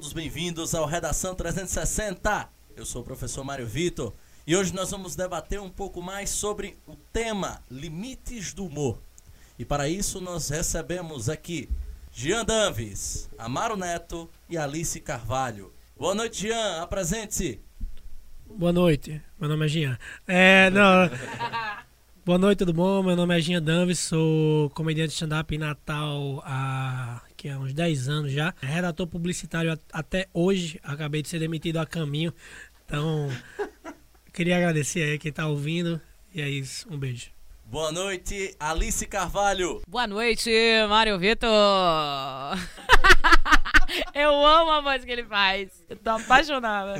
Todos bem-vindos ao Redação 360. Eu sou o professor Mário Vitor e hoje nós vamos debater um pouco mais sobre o tema Limites do Humor. E para isso nós recebemos aqui Jean Danves, Amaro Neto e Alice Carvalho. Boa noite, Jean, apresente-se. Boa noite, meu nome é Jean. É, não. Boa noite, tudo bom? Meu nome é Jean Danves, sou comediante de stand-up em Natal há, que há uns 10 anos já. Redator publicitário até hoje, acabei de ser demitido a caminho. Então, queria agradecer aí quem tá ouvindo. E é isso, um beijo. Boa noite, Alice Carvalho. Boa noite, Mário Vitor. Eu amo a voz que ele faz. Eu tô apaixonada.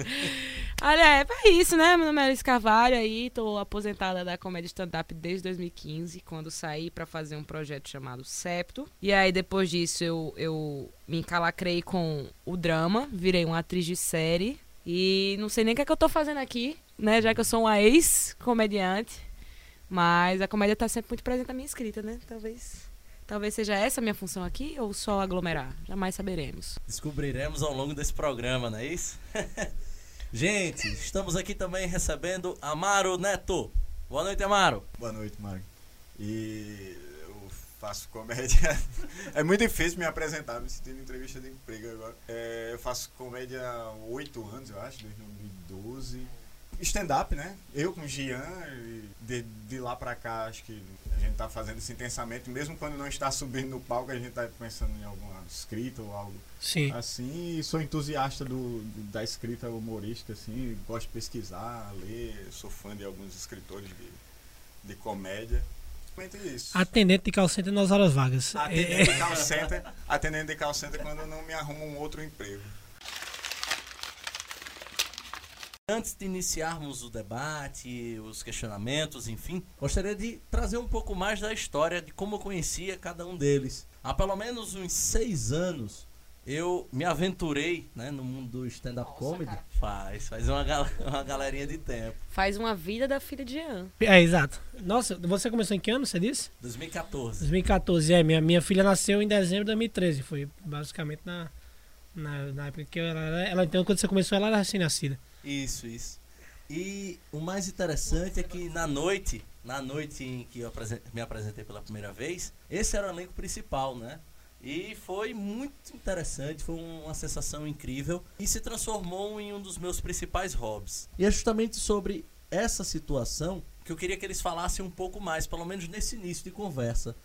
Olha, é, é isso, né? Meu nome é Alice Carvalho aí, tô aposentada da comédia stand-up desde 2015, quando saí para fazer um projeto chamado Septo. E aí, depois disso, eu, eu me encalacrei com o drama, virei uma atriz de série. E não sei nem o que, é que eu tô fazendo aqui, né? Já que eu sou uma ex-comediante. Mas a comédia tá sempre muito presente na minha escrita, né? Talvez Talvez seja essa a minha função aqui ou só aglomerar? Jamais saberemos. Descobriremos ao longo desse programa, não é isso? Gente, estamos aqui também recebendo Amaro Neto. Boa noite, Amaro. Boa noite, Mário. E eu faço comédia. é muito difícil me apresentar, me sentindo entrevista de emprego agora. É, eu faço comédia há oito anos, eu acho, desde 2012 stand-up, né? Eu com o Gian, de, de lá pra cá, acho que a gente tá fazendo isso intensamente, mesmo quando não está subindo no palco, a gente tá pensando em alguma escrita ou algo Sim. assim. E sou entusiasta do, da escrita humorística, assim, gosto de pesquisar, ler, sou fã de alguns escritores de, de comédia. Isso. Atendente de call center nas horas vagas. Atendente de call center, atendente de call center quando não me arrumo um outro emprego. Antes de iniciarmos o debate, os questionamentos, enfim, gostaria de trazer um pouco mais da história de como eu conhecia cada um deles. Há pelo menos uns seis anos eu me aventurei né, no mundo do stand-up comedy. Cara. Faz, faz uma, gal uma galerinha de tempo. Faz uma vida da filha de Ian. É, exato. Nossa, você começou em que ano, você disse? 2014. 2014, é. Minha, minha filha nasceu em dezembro de 2013. Foi basicamente na, na, na época que ela, ela. Então, quando você começou, ela era recém-nascida. Isso, isso. E o mais interessante é que na noite, na noite em que eu me apresentei pela primeira vez, esse era o elenco principal, né? E foi muito interessante, foi uma sensação incrível e se transformou em um dos meus principais hobbies. E é justamente sobre essa situação que eu queria que eles falassem um pouco mais, pelo menos nesse início de conversa.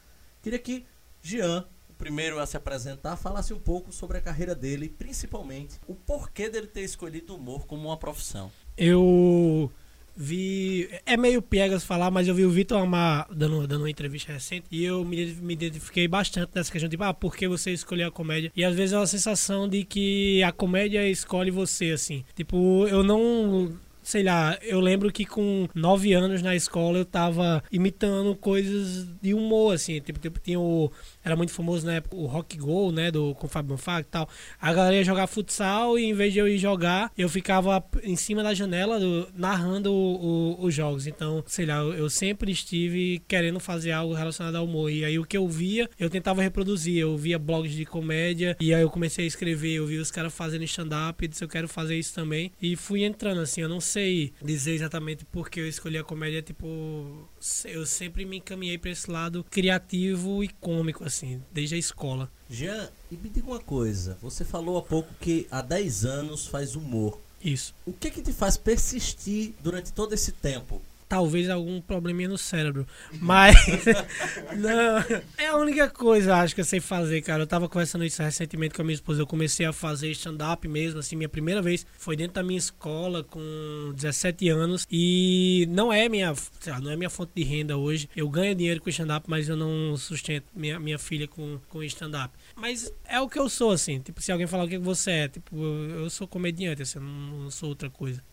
Queria que Jean primeiro a se apresentar, falasse um pouco sobre a carreira dele, principalmente o porquê dele ter escolhido o humor como uma profissão. Eu vi. É meio piegas falar, mas eu vi o Vitor Amar dando, dando uma entrevista recente e eu me, me identifiquei bastante nessa questão de, tipo, ah, por que você escolheu a comédia? E às vezes é uma sensação de que a comédia escolhe você, assim. Tipo, eu não sei lá, eu lembro que com nove anos na escola eu tava imitando coisas de humor, assim. Tipo, tipo tinha o era muito famoso na época o Rock Go, né, do com o Fábio e tal. A galera ia jogar futsal e em vez de eu ir jogar, eu ficava em cima da janela do, narrando o, o, os jogos. Então, sei lá, eu, eu, sempre estive querendo fazer algo relacionado ao humor. E aí o que eu via, eu tentava reproduzir. Eu via blogs de comédia e aí eu comecei a escrever, eu vi os caras fazendo stand-up e disse eu quero fazer isso também. E fui entrando assim, eu não sei dizer exatamente porque eu escolhi a comédia, tipo, eu sempre me encaminhei para esse lado criativo e cômico assim desde a escola. Jean, e me diga uma coisa. Você falou há pouco que há 10 anos faz humor. Isso. O que que te faz persistir durante todo esse tempo? Talvez algum probleminha no cérebro. Mas. não, é a única coisa, acho que eu sei fazer, cara. Eu tava conversando isso recentemente com a minha esposa. Eu comecei a fazer stand-up mesmo, assim, minha primeira vez foi dentro da minha escola com 17 anos. E não é minha, não é minha fonte de renda hoje. Eu ganho dinheiro com stand-up, mas eu não sustento minha, minha filha com, com stand-up. Mas é o que eu sou, assim. Tipo, se alguém falar o que você é, tipo, eu, sou comediante, assim, eu não, não sou outra coisa.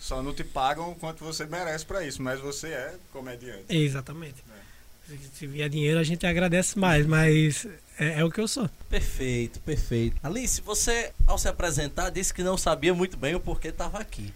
Só não te pagam o quanto você merece para isso, mas você é comediante. Exatamente. É. Se vier dinheiro, a gente agradece mais, mas é, é, o que eu sou. Perfeito, perfeito. Alice, você, ao se apresentar, disse que não sabia muito bem o porquê estava aqui.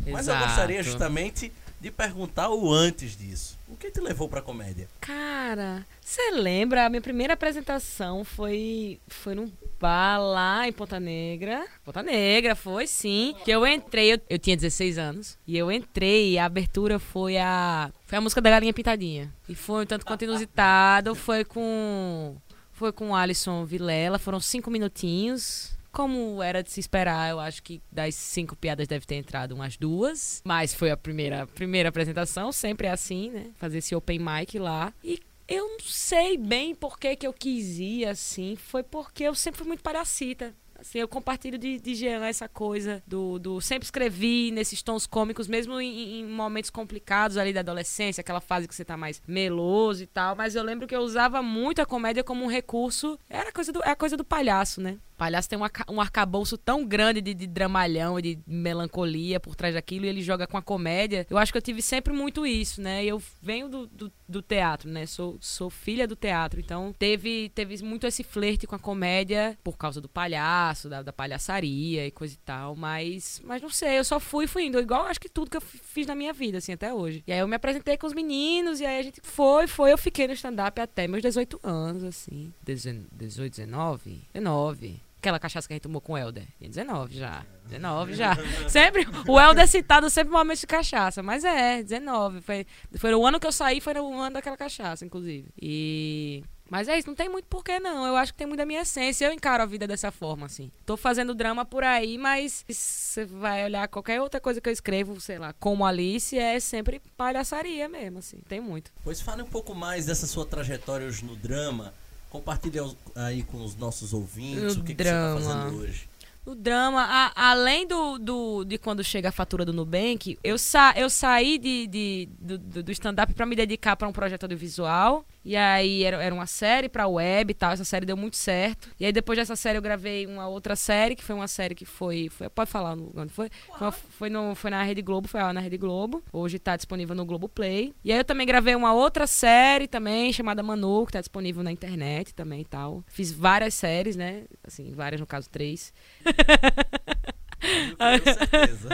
Exato. Mas eu gostaria justamente de perguntar o antes disso. O que te levou pra comédia? Cara, você lembra? A minha primeira apresentação foi, foi num bar lá em Ponta Negra. Ponta Negra, foi sim. Que eu entrei, eu, eu tinha 16 anos. E eu entrei e a abertura foi a. Foi a música da Galinha Pintadinha. E foi um tanto quanto inusitado. Foi com. Foi com o Alisson Vilela. Foram cinco minutinhos. Como era de se esperar, eu acho que das cinco piadas deve ter entrado umas duas. Mas foi a primeira, primeira apresentação, sempre é assim, né? Fazer esse open mic lá. E eu não sei bem por que, que eu quis ir assim. Foi porque eu sempre fui muito palhacita. Assim, eu compartilho de, de Jean essa coisa do, do. Sempre escrevi nesses tons cômicos, mesmo em, em momentos complicados ali da adolescência, aquela fase que você tá mais meloso e tal. Mas eu lembro que eu usava muito a comédia como um recurso. Era coisa do, é a coisa do palhaço, né? Palhaço tem um, arca- um arcabouço tão grande de, de dramalhão de melancolia por trás daquilo e ele joga com a comédia. Eu acho que eu tive sempre muito isso, né? Eu venho do, do, do teatro, né? Sou, sou filha do teatro. Então teve, teve muito esse flerte com a comédia por causa do palhaço, da, da palhaçaria e coisa e tal. Mas, mas não sei, eu só fui, fui indo. Igual acho que tudo que eu fiz na minha vida, assim, até hoje. E aí eu me apresentei com os meninos e aí a gente foi, foi. Eu fiquei no stand-up até meus 18 anos, assim. Dezen- 18, 19? 19. Aquela cachaça que a gente tomou com o Helder. Tinha 19 já. 19 já. Sempre. O Helder é citado sempre no momento de cachaça. Mas é, 19. Foi, foi o ano que eu saí, foi o ano daquela cachaça, inclusive. E. Mas é isso, não tem muito porquê, não. Eu acho que tem muito da minha essência. Eu encaro a vida dessa forma, assim. Tô fazendo drama por aí, mas você vai olhar qualquer outra coisa que eu escrevo, sei lá, como Alice, é sempre palhaçaria mesmo, assim. Tem muito. Pois fale um pouco mais dessa sua trajetória hoje no drama. Compartilhe aos- aí com os nossos ouvintes No o que, que você está drama. fazendo hoje. O drama, a- além do, do- de quando chega a fatura do Nubank, eu, sa, eu saí de, de- do, do- stand-up pra me dedicar pra um projeto audiovisual. E aí era, era uma série pra web e tal. Essa série deu muito certo. E aí depois dessa série eu gravei uma outra série, que foi uma série que foi. foi pode falar onde foi? Foi, foi, no, foi na Rede Globo, foi lá na Rede Globo. Hoje tá disponível no Globo Play. E aí eu também gravei uma outra série também, chamada Manu, que tá disponível na internet também e tal. Fiz várias séries, né? Assim, várias, no caso, três. Certeza.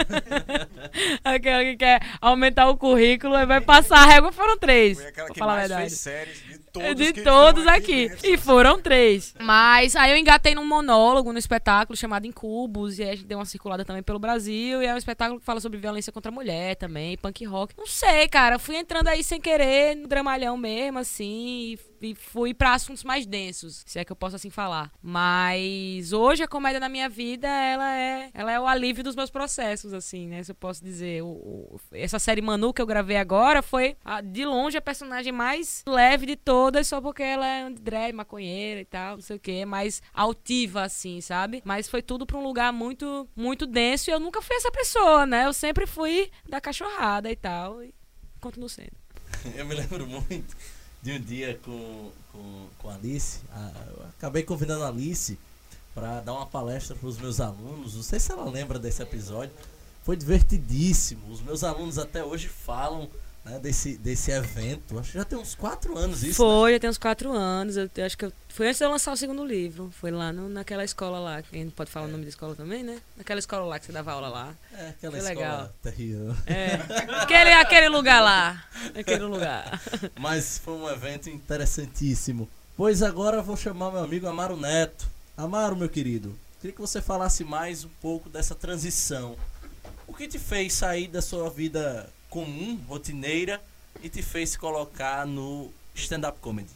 Aquela que quer aumentar o currículo e vai passar a régua, foram três. Foi aquela que mais fez séries de todos de todos aqui. dentro. E foram três. Mas aí eu engatei num monólogo, no espetáculo chamado Incubos. E aí a gente deu uma circulada também pelo Brasil. E é um espetáculo que fala sobre violência contra a mulher também, punk rock. Não sei, cara. Fui entrando aí sem querer, no dramalhão mesmo, assim. E e fui pra assuntos mais densos, se é que eu posso assim falar. Mas hoje a comédia na minha vida, ela é, ela é o alívio dos meus processos, assim, né? Se eu posso dizer. O- o- essa série Manu que eu gravei agora foi, a- de longe, a personagem mais leve de todas, só porque ela é drag, maconheira e tal, não sei o quê, mais altiva, assim, sabe? Mas foi tudo pra um lugar muito, muito denso e eu nunca fui essa pessoa, né? Eu sempre fui da cachorrada e tal, e continuo sendo. Eu me lembro muito de um dia com, com, com a Alice. Ah, acabei convidando a Alice para dar uma palestra para os meus alunos. Não sei se ela lembra desse episódio. Foi divertidíssimo. Os meus alunos até hoje falam né, desse, desse evento. Acho que já tem uns quatro anos isso. né? Foi, já tem uns quatro anos. Eu, eu acho que eu- foi antes de eu lançar o segundo livro. Foi lá no- naquela escola lá. Quem não pode falar o nome da escola também, né? Naquela escola lá que você dava aula lá. É, aquela Foi escola legal. É. aquele, aquele lugar lá. Aquele lugar. Mas foi um evento interessantíssimo. Pois agora eu vou chamar meu amigo Amaro Neto. Amaro, meu querido, queria que você falasse mais um pouco dessa transição. O que te fez sair da sua vida comum, rotineira, e te fez se colocar no stand-up comedy?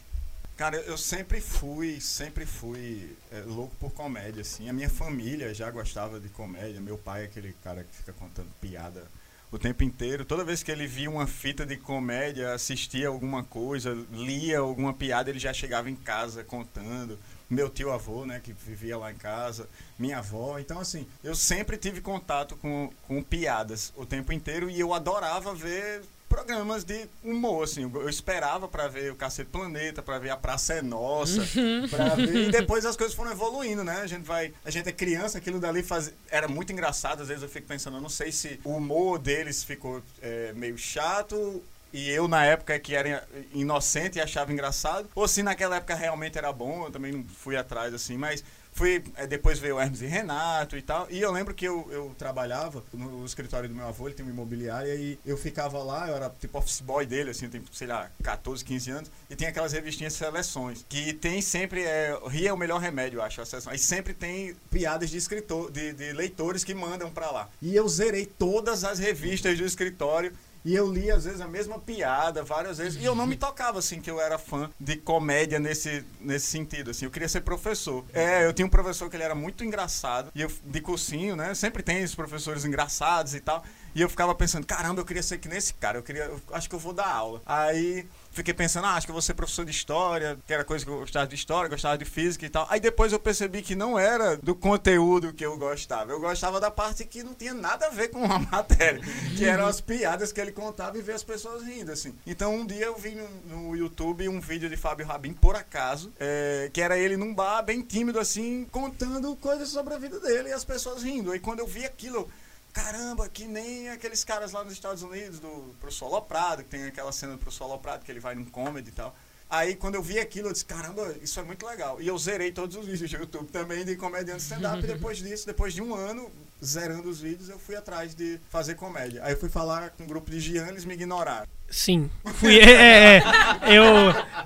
Cara, eu sempre fui, sempre fui é, louco por comédia, assim. A minha família já gostava de comédia. Meu pai é aquele cara que fica contando piada o tempo inteiro. Toda vez que ele via uma fita de comédia, assistia alguma coisa, lia alguma piada, ele já chegava em casa contando. Meu tio avô, né, que vivia lá em casa, minha avó. Então, assim, eu sempre tive contato com, com piadas o tempo inteiro e eu adorava ver programas de humor, assim. Eu esperava pra ver o Cacete Planeta, pra ver a Praça é Nossa, pra ver... E depois as coisas foram evoluindo, né? A gente vai... A gente é criança, aquilo dali faz... era muito engraçado. Às vezes eu fico pensando, eu não sei se o humor deles ficou é, meio chato e eu, na época, que era inocente e achava engraçado, ou se naquela época realmente era bom, eu também não fui atrás, assim, mas Fui, é, depois veio o Hermes e Renato e tal. E eu lembro que eu, eu trabalhava no escritório do meu avô, ele tem uma imobiliária, e eu ficava lá, eu era tipo office boy dele, assim, tem, sei lá, 14, 15 anos, e tem aquelas revistinhas seleções, que tem sempre, é, rir é o melhor remédio, eu acho, a seleção. E sempre tem piadas de escritor, de, de leitores que mandam pra lá. E eu zerei todas as revistas do escritório e eu li, às vezes, a mesma piada várias vezes. E eu não me tocava, assim, que eu era fã de comédia nesse, nesse sentido, assim. Eu queria ser professor. É, eu tinha um professor que ele era muito engraçado. E eu, de cursinho, né? Sempre tem esses professores engraçados e tal. E eu ficava pensando, caramba, eu queria ser que nesse cara. Eu queria, eu acho que eu vou dar aula. Aí fiquei pensando, ah, acho que eu vou ser professor de história, que era coisa que eu gostava de história, gostava de física e tal. Aí depois eu percebi que não era do conteúdo que eu gostava. Eu gostava da parte que não tinha nada a ver com a matéria, que eram as piadas que ele contava e ver as pessoas rindo, assim. Então um dia eu vi no, no YouTube um vídeo de Fábio Rabin, por acaso, é, que era ele num bar bem tímido, assim, contando coisas sobre a vida dele e as pessoas rindo. Aí quando eu vi aquilo caramba, que nem aqueles caras lá nos Estados Unidos, do Professor Loprado, que tem aquela cena do Professor Loprado, que ele vai num comedy e tal. Aí quando eu vi aquilo, eu disse, caramba, isso é muito legal. E eu zerei todos os vídeos do YouTube também de comediante stand-up. e depois disso, depois de um ano zerando os vídeos, eu fui atrás de fazer comédia. Aí eu fui falar com um grupo de Giannis, me ignoraram. Sim, fui. É, é, é, eu,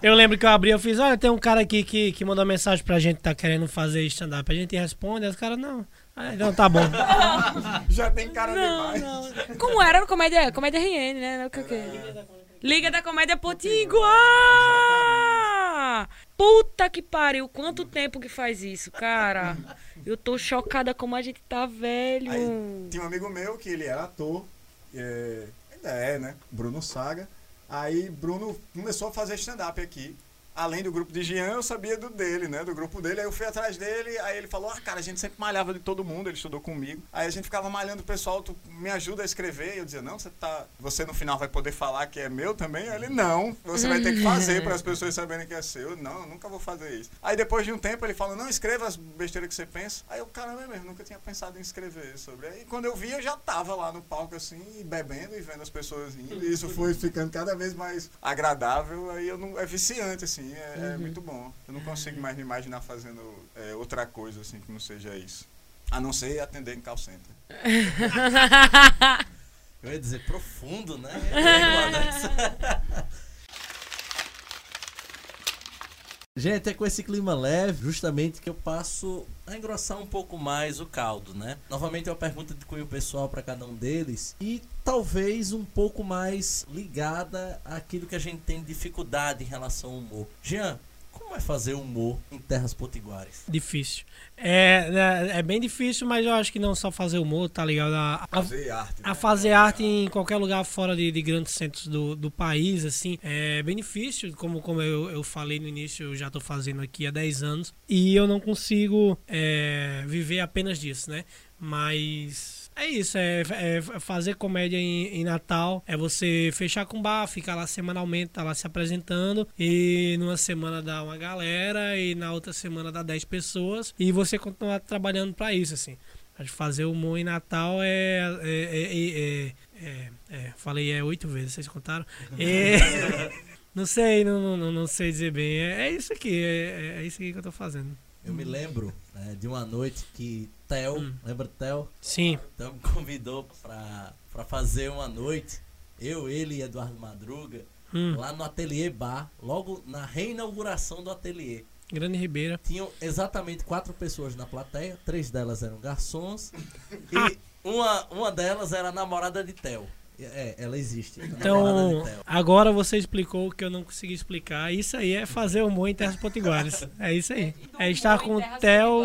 eu lembro que eu abri, eu fiz, olha, tem um cara aqui que, que mandou mensagem pra gente que tá querendo fazer stand-up. A gente responde, aí os caras, não. Ah, então tá bom. Já tem cara Não, demais. não. Como era a comédia? Comédia RN, né? O que, que? Liga da Comédia Potiguar! Puta que pariu, quanto tempo que faz isso, cara? Eu tô chocada como a gente tá velho. Aí tinha um amigo meu que ele era ator, é, ainda é, né? Bruno Saga. Aí Bruno começou a fazer stand-up aqui. Além do grupo de Jean, eu sabia do dele, né? Do grupo dele. Aí eu fui atrás dele, aí ele falou: Ah, cara, a gente sempre malhava de todo mundo, ele estudou comigo. Aí a gente ficava malhando o pessoal, tu me ajuda a escrever. E eu dizia: Não, você tá. Você no final vai poder falar que é meu também? Aí ele: Não, você vai ter que fazer para as pessoas saberem que é seu. Eu, Não, eu nunca vou fazer isso. Aí depois de um tempo ele falou: Não, escreva as besteiras que você pensa. Aí eu, caramba, é mesmo, nunca tinha pensado em escrever sobre. Aí quando eu vi, eu já tava lá no palco assim, bebendo e vendo as pessoas rindo. E isso foi ficando cada vez mais agradável. Aí eu não. É viciante, assim, é, é muito bom. Eu não consigo mais me imaginar fazendo é, outra coisa assim que não seja isso. A não ser atender em call center. Eu ia dizer profundo, né? Uma dessa. Gente, é com esse clima leve, justamente que eu passo a engrossar um pouco mais o caldo, né? Novamente é uma pergunta de cunho pessoal para cada um deles e talvez um pouco mais ligada àquilo que a gente tem dificuldade em relação ao humor. Jean, como é fazer humor em terras potiguares? Difícil. É, é, é bem difícil, mas eu acho que não só fazer humor, tá ligado? A, a, Fazer arte. a né? fazer arte em qualquer lugar fora de, de grandes centros do, do país, assim, é bem difícil. Como, como eu, eu falei no início, eu já tô fazendo aqui há 10 anos. E eu não consigo é, viver apenas disso, né? Mas é isso, é, é fazer comédia em, em Natal, é você fechar com bar, ficar lá semanalmente, tá lá se apresentando, e numa semana dá uma galera, e na outra semana dá 10 pessoas, e você continuar trabalhando pra isso, assim. Fazer humor em Natal é. é, é, é, é- é, falei é oito vezes, vocês contaram? Não sei, não, não, não sei dizer bem. É, isso aqui, é, é isso aqui que eu tô fazendo. Eu me lembro né, de uma noite que Theo, Hum. lembra Theo? Sim. Então me convidou pra, pra fazer uma noite, eu, ele e Eduardo Madruga, Hum, lá no Ateliê Bar, logo na reinauguração do ateliê. Grande Ribeira. Tinham exatamente quatro pessoas na plateia, três delas eram garçons e uma, uma delas era a namorada de Theo. É, ela existe. namorada Então, Theo. agora você explicou o que eu não consegui explicar. Isso aí é fazer humor em terras potiguares. É isso aí. É estar com o Theo.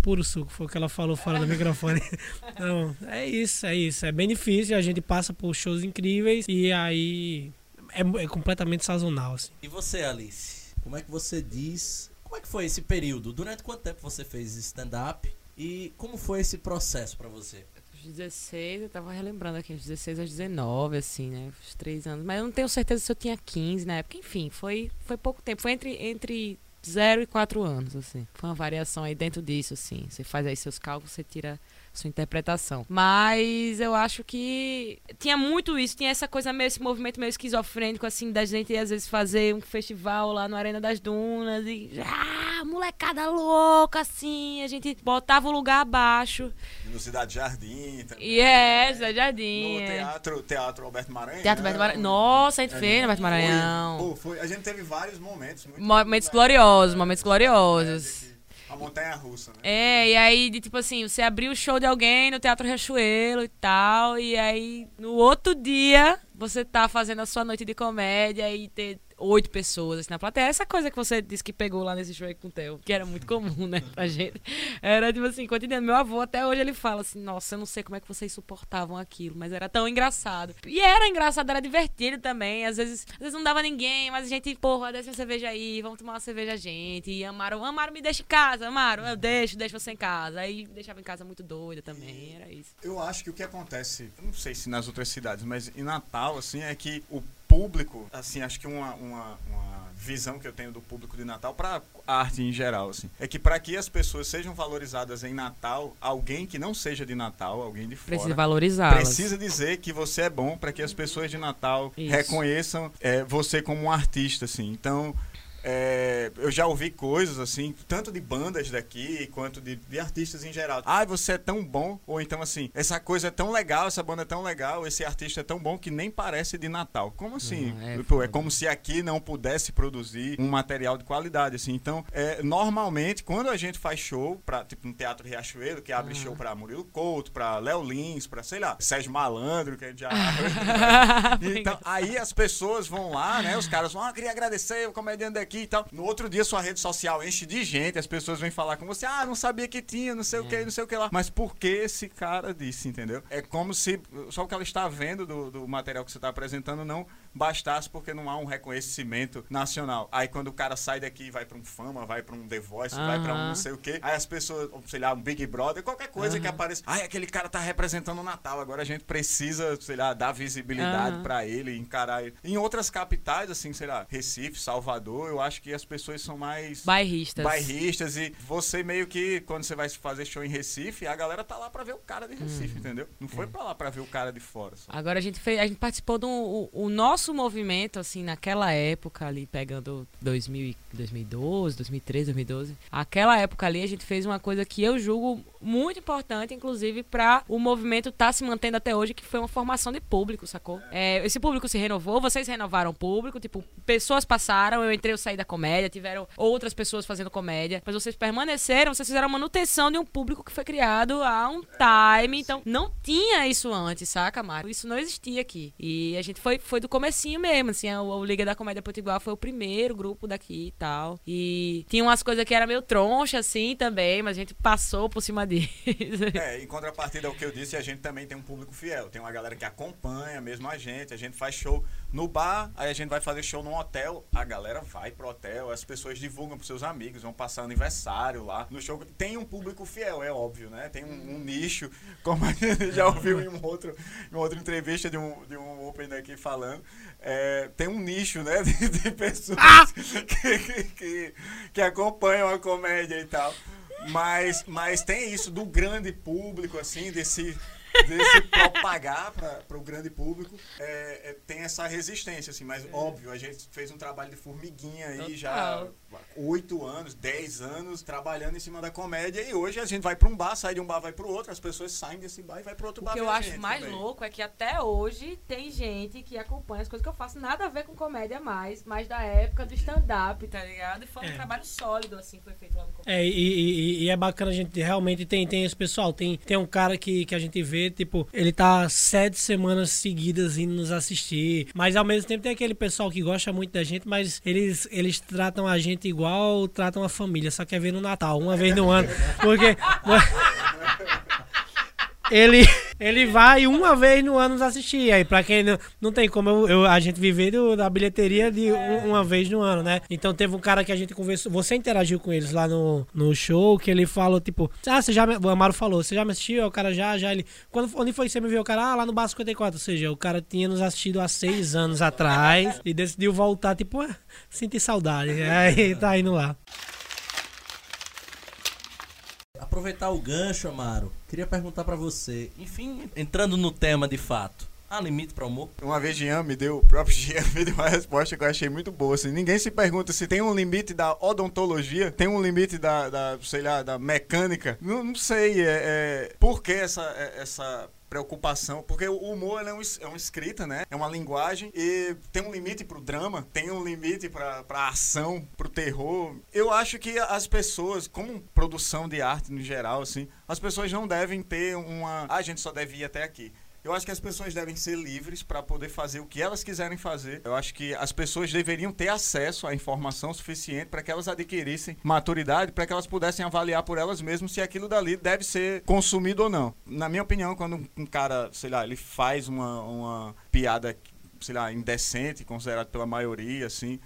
Puro suco, foi o que ela falou fora do microfone. Não, é isso, é isso. É bem difícil, a gente passa por shows incríveis e aí é, é completamente sazonal, assim. E você, Alice? Como é que você diz? Como é que foi esse período? Durante quanto tempo você fez stand-up? E como foi esse processo pra você? Os 16, eu tava relembrando aqui, os 16 aos 19, assim, né? Os três anos. Mas eu não tenho certeza se eu tinha 15 na época. Enfim, foi, foi pouco tempo. Foi entre, entre 0 e 4 anos, assim. Foi uma variação aí dentro disso, assim. Você faz aí seus cálculos, você tira sua interpretação. Mas eu acho que tinha muito isso, tinha essa coisa meio, esse movimento meio esquizofrênico, assim, da gente às vezes fazer um festival lá no Arena das Dunas e. Ah, molecada louca, assim, a gente botava o lugar abaixo. No Cidade Jardim também. E é, Cidade Jardim. No é. teatro, teatro Alberto Maranhão. Teatro Alberto Maranhão. Nossa, a gente É, fez no Alberto foi, Maranhão. pô, foi. A gente teve vários momentos. Momentos gloriosos, momentos gloriosos. É, A montanha russa, né? É, e aí, de, tipo assim, você abriu o show de alguém no Teatro Riachuelo e tal, e aí no outro dia você tá fazendo a sua noite de comédia e ter oito pessoas assim, na plateia. Essa coisa que você disse que pegou lá nesse show aí com o Theo, que era muito comum, né, pra gente. Era tipo assim, cotidiano. Meu avô até hoje ele fala assim, nossa, eu não sei como é que vocês suportavam aquilo, mas era tão engraçado. E era engraçado, era divertido também. Às vezes, às vezes não dava ninguém, mas a gente, porra, desce uma cerveja aí, vamos tomar uma cerveja gente. E Amaro, Amaro, me deixa em casa, Amaro, eu deixo, deixo você em casa. Aí deixava em casa muito doida também, era isso. Eu acho que o que acontece, não sei se nas outras cidades, mas em Natal, assim, é que o público, assim, acho que uma, uma, uma visão que eu tenho do público de Natal para arte em geral, assim, é que para que as pessoas sejam valorizadas em Natal, alguém que não seja de Natal, alguém de fora, Precisa valorizá-las. precisa dizer que você é bom para que as pessoas de Natal Isso. reconheçam é, você como um artista, assim. Então, é, eu já ouvi coisas assim, tanto de bandas daqui quanto de, de artistas em geral. Ah, você é tão bom, ou então assim, essa coisa é tão legal, essa banda é tão legal, esse artista é tão bom que nem parece de Natal. Como assim? É Pô, é como se aqui não pudesse produzir um material de qualidade, assim. Então, é, normalmente, quando a gente faz show, pra, tipo no Teatro Riachuelo, que abre show pra Murilo Couto, pra Léo Lins, pra, sei lá, Sérgio Malandro, que a gente já então, aí as pessoas vão lá, né? Os caras vão, ah, queria agradecer o comediante daqui e tal. No outro dia, sua rede social enche de gente, as pessoas vêm falar com você, ah, não sabia que tinha, não sei o que, não sei o que lá. Mas por que esse cara disse, entendeu? É como se só o que ela está vendo do, do material que você está apresentando não bastasse porque não há um reconhecimento nacional. Aí quando o cara sai daqui e vai pra um Fama, vai pra um The Voice, vai pra um não sei o que, aí as pessoas, sei lá, um Big Brother, qualquer coisa que apareça, ai, aquele cara tá representando o Natal, agora a gente precisa, sei lá, dar visibilidade Aham. pra ele, encarar ele. Em outras capitais, assim, sei lá, Recife, Salvador, eu acho que as pessoas são mais Bairristas. bairristas e você meio que, quando você vai fazer show em Recife, a galera tá lá pra ver o cara de Uhum. Recife, entendeu? Não É. foi pra lá pra ver o cara de fora. só. Agora a gente fez, a gente participou do o, o nosso movimento assim naquela época ali pegando 2000, e- 2012, 2013, 2012. Aquela época ali a gente fez uma coisa que eu julgo muito importante, inclusive para o movimento estar se mantendo até hoje, que foi uma formação de público, sacou? É, esse público se renovou, vocês renovaram o público, tipo, pessoas passaram, eu entrei, eu saí da comédia, tiveram outras pessoas fazendo comédia, mas vocês permaneceram, vocês fizeram a manutenção de um público que foi criado há um time, então não tinha isso antes, saca, Mário? Isso não existia aqui. E a gente foi, foi do comecinho mesmo, assim, o, Liga da Comédia Potiguar foi o primeiro grupo daqui e tal. E tinha umas coisas que era meio troncha, assim, também, mas a gente passou por cima disso. É, em contrapartida ao que eu disse, a gente também tem um público fiel. Tem uma galera que acompanha mesmo a gente. A gente faz show no bar, aí a gente vai fazer show num hotel. A galera vai pro hotel, as pessoas divulgam pros seus amigos, vão passar aniversário lá. No show tem um público fiel, é óbvio, né? Tem um, um nicho, como a gente já ouviu em, um outro, em outra entrevista de um, de um Open daqui falando. É, tem um nicho, né, de, de pessoas que, que, que, que acompanham a comédia e tal. Mas, mas tem isso do grande público, assim, desse, desse propagar para o grande público. É, é, tem essa resistência, assim, mas óbvio, a gente fez um trabalho de formiguinha aí já Total. Oito anos, dez anos trabalhando em cima da comédia e hoje a gente vai para um bar, sai de um bar, vai para o outro, as pessoas saem desse bar e vai para outro O bar. que eu acho mais também. louco é que até hoje tem gente que acompanha as coisas que eu faço, nada a ver com comédia mais, mas da época do stand-up, tá ligado? E foi um É. trabalho sólido, assim, que foi feito lá no comédia. É, e, e- e é bacana a gente realmente tem, tem esse pessoal. Tem, tem um cara que, que a gente vê, tipo, ele tá sete semanas seguidas indo nos assistir. Mas ao mesmo tempo tem aquele pessoal que gosta muito da gente, mas eles, eles tratam a gente igual tratam a família, só quer ver no Natal, uma vez no ano. Porque. Ele, Ele vai uma vez no ano nos assistir. Aí, pra quem não, não tem como eu, eu- a gente viver do- da bilheteria de um- uma vez no ano, né? Então teve um cara que a gente conversou. Você interagiu com eles lá no, no show, que ele falou, tipo, ah, você já me, o Amaro falou, você já me assistiu? O cara já, já ele. Quando, onde foi que você me viu? O cara, ah, lá no Bar 54. Ou seja, o cara tinha nos assistido há seis anos atrás e decidiu voltar, tipo, ah, senti saudade. Aí tá indo lá. Aproveitar o gancho, Amaro. Queria perguntar pra você. Enfim, entrando no tema de fato. Há limite para humor? Uma vez Jean me deu, o próprio Jean me deu uma resposta que eu achei muito boa. Assim, ninguém se pergunta se tem um limite da odontologia, tem um limite da, da sei lá, da mecânica. Não, não sei, é, é, por que essa, é, essa preocupação, porque o humor é, um, é uma escrita, né? É uma linguagem e tem um limite pro drama, tem um limite pra, pra ação, pro terror. Eu acho que as pessoas, como produção de arte no geral, assim, as pessoas não devem ter uma. "Ah, a gente só deve ir até aqui. Eu acho que as pessoas devem ser livres para poder fazer o que elas quiserem fazer. Eu acho que as pessoas deveriam ter acesso à informação suficiente para que elas adquirissem maturidade, para que elas pudessem avaliar por elas mesmas se aquilo dali deve ser consumido ou não. Na minha opinião, quando um- cara, sei lá, ele faz uma, uma piada, sei lá, indecente, considerado pela maioria, assim,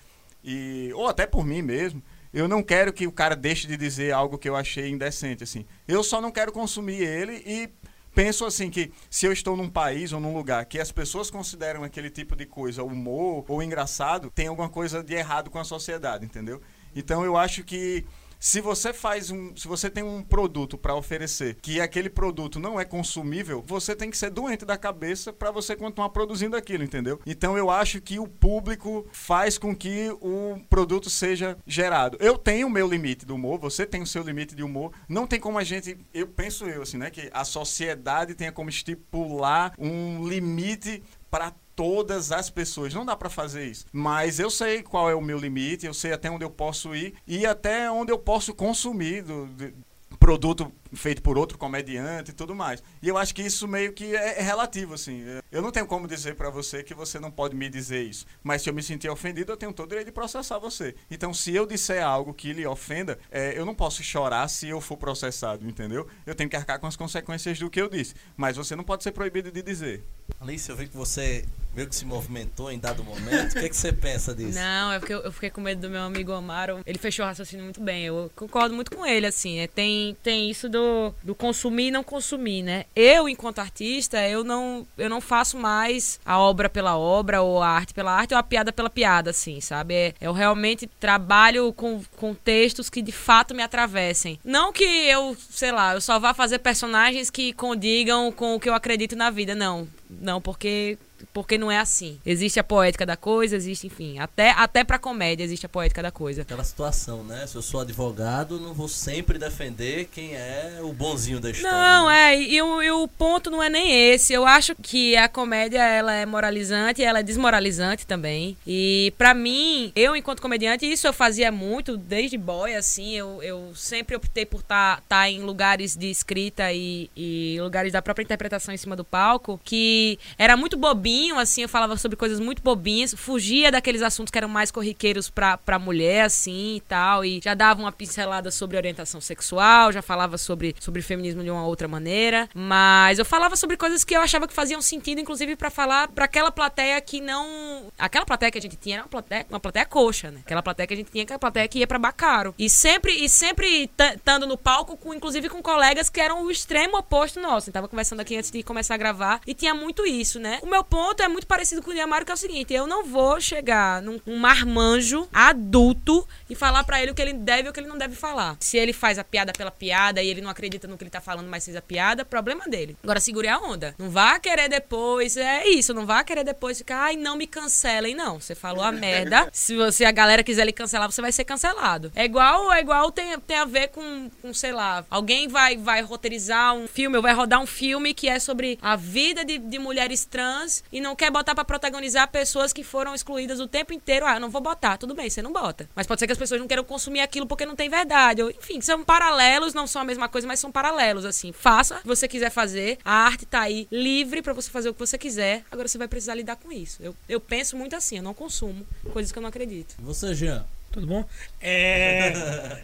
e ou até por mim mesmo. Eu não quero que o cara deixe de dizer algo que eu achei indecente, assim. Eu só não quero consumir ele e penso assim que se eu estou num país ou num lugar que as pessoas consideram aquele tipo de coisa humor ou engraçado, tem alguma coisa de errado com a sociedade, entendeu? Então eu acho que se você faz um, se você tem um produto para oferecer, que aquele produto não é consumível, você tem que ser doente da cabeça para você continuar produzindo aquilo, entendeu? Então eu acho que o público faz com que o produto seja gerado. Eu tenho o meu limite do humor, você tem o seu limite de humor. Não tem como a gente, eu penso eu assim, né, que a sociedade tenha como estipular um limite para todas as pessoas. Não dá pra fazer isso. Mas eu sei qual é o meu limite, eu sei até onde eu posso ir e até onde eu posso consumir do, de- produto feito por outro comediante e tudo mais. E eu acho que isso meio que é, é relativo, assim. Eu não tenho como dizer pra você que você não pode me dizer isso. Mas se eu me sentir ofendido, eu tenho todo o direito de processar você. Então, se eu disser algo que lhe ofenda, é, eu não posso chorar se eu for processado, entendeu? Eu tenho que arcar com as consequências do que eu disse. Mas você não pode ser proibido de dizer. Alice, eu vi que você meio que se movimentou em dado momento. O que, é que você pensa disso? Não, é porque eu, eu fiquei com medo do meu amigo Amaro. Ele fechou o raciocínio muito bem. Eu concordo muito com ele, assim. É, tem, tem isso do, do consumir e não consumir, né? Eu, enquanto artista, eu não, eu não faço mais a obra pela obra, ou a arte pela arte, ou a piada pela piada, assim, sabe? É, eu realmente trabalho com, com textos que de fato me atravessem. Não que eu, sei lá, eu só vá fazer personagens que condigam com o que eu acredito na vida, não. Não, porque porque não é assim. Existe a poética da coisa, existe, enfim, até até para comédia existe a poética da coisa. Aquela situação, né? Se eu sou advogado, não vou sempre defender quem é o bonzinho da história. Não, né? é, e, o, e o ponto não é nem esse. Eu acho que a comédia ela é moralizante, ela é desmoralizante também. E pra mim, eu enquanto comediante, isso eu fazia muito desde boy, assim. Eu, eu sempre optei por estar tá, em lugares de escrita e, e lugares da própria interpretação em cima do palco, que era muito bobinho, assim. Eu falava sobre coisas muito bobinhas, fugia daqueles assuntos que eram mais corriqueiros pra, pra mulher, assim e tal. E já dava uma pincelada sobre orientação sexual, já falava sobre, sobre feminismo de uma outra maneira. Mas eu falava sobre coisas que eu achava que faziam sentido, inclusive pra falar pra aquela plateia que não. Aquela plateia que a gente tinha era uma plateia, uma plateia coxa, né? Aquela plateia que a gente tinha que era a plateia que ia pra Bacaro. E sempre, e sempre estando no palco, com, inclusive com colegas que eram o extremo oposto nosso. Eu tava conversando aqui antes de começar a gravar e tinha muito isso, né? O meu ponto é muito parecido com o de Amaro, que é o seguinte: eu não vou chegar num um marmanjo adulto e falar pra ele o que ele deve e o que ele não deve falar. Se ele faz a piada pela piada e ele não acredita no que ele tá falando, mas fez a piada, problema dele. Agora segure a onda. Não vá querer depois, é isso, não vá querer depois ficar, ai, não me cancelem, não. Você falou a merda. Se você a galera quiser lhe cancelar, você vai ser cancelado. É igual, é igual tem, tem a ver com, com, sei lá, alguém vai vai roteirizar um filme, ou vai rodar um filme que é sobre a vida de, de mulheres trans e não quer botar pra protagonizar pessoas que foram excluídas o tempo inteiro. Ah, não vou botar. Tudo bem, você não bota. Mas pode ser que as pessoas não queiram consumir aquilo porque não tem verdade. Ou, enfim, são paralelos, não são a mesma coisa, mas são paralelos, assim. Faça o que você quiser fazer. A arte tá aí livre pra você fazer o que você quiser. Agora você vai precisar lidar com isso. Eu, eu penso muito assim, eu não consumo coisas que eu não acredito. Você, Jean? Tudo bom? É,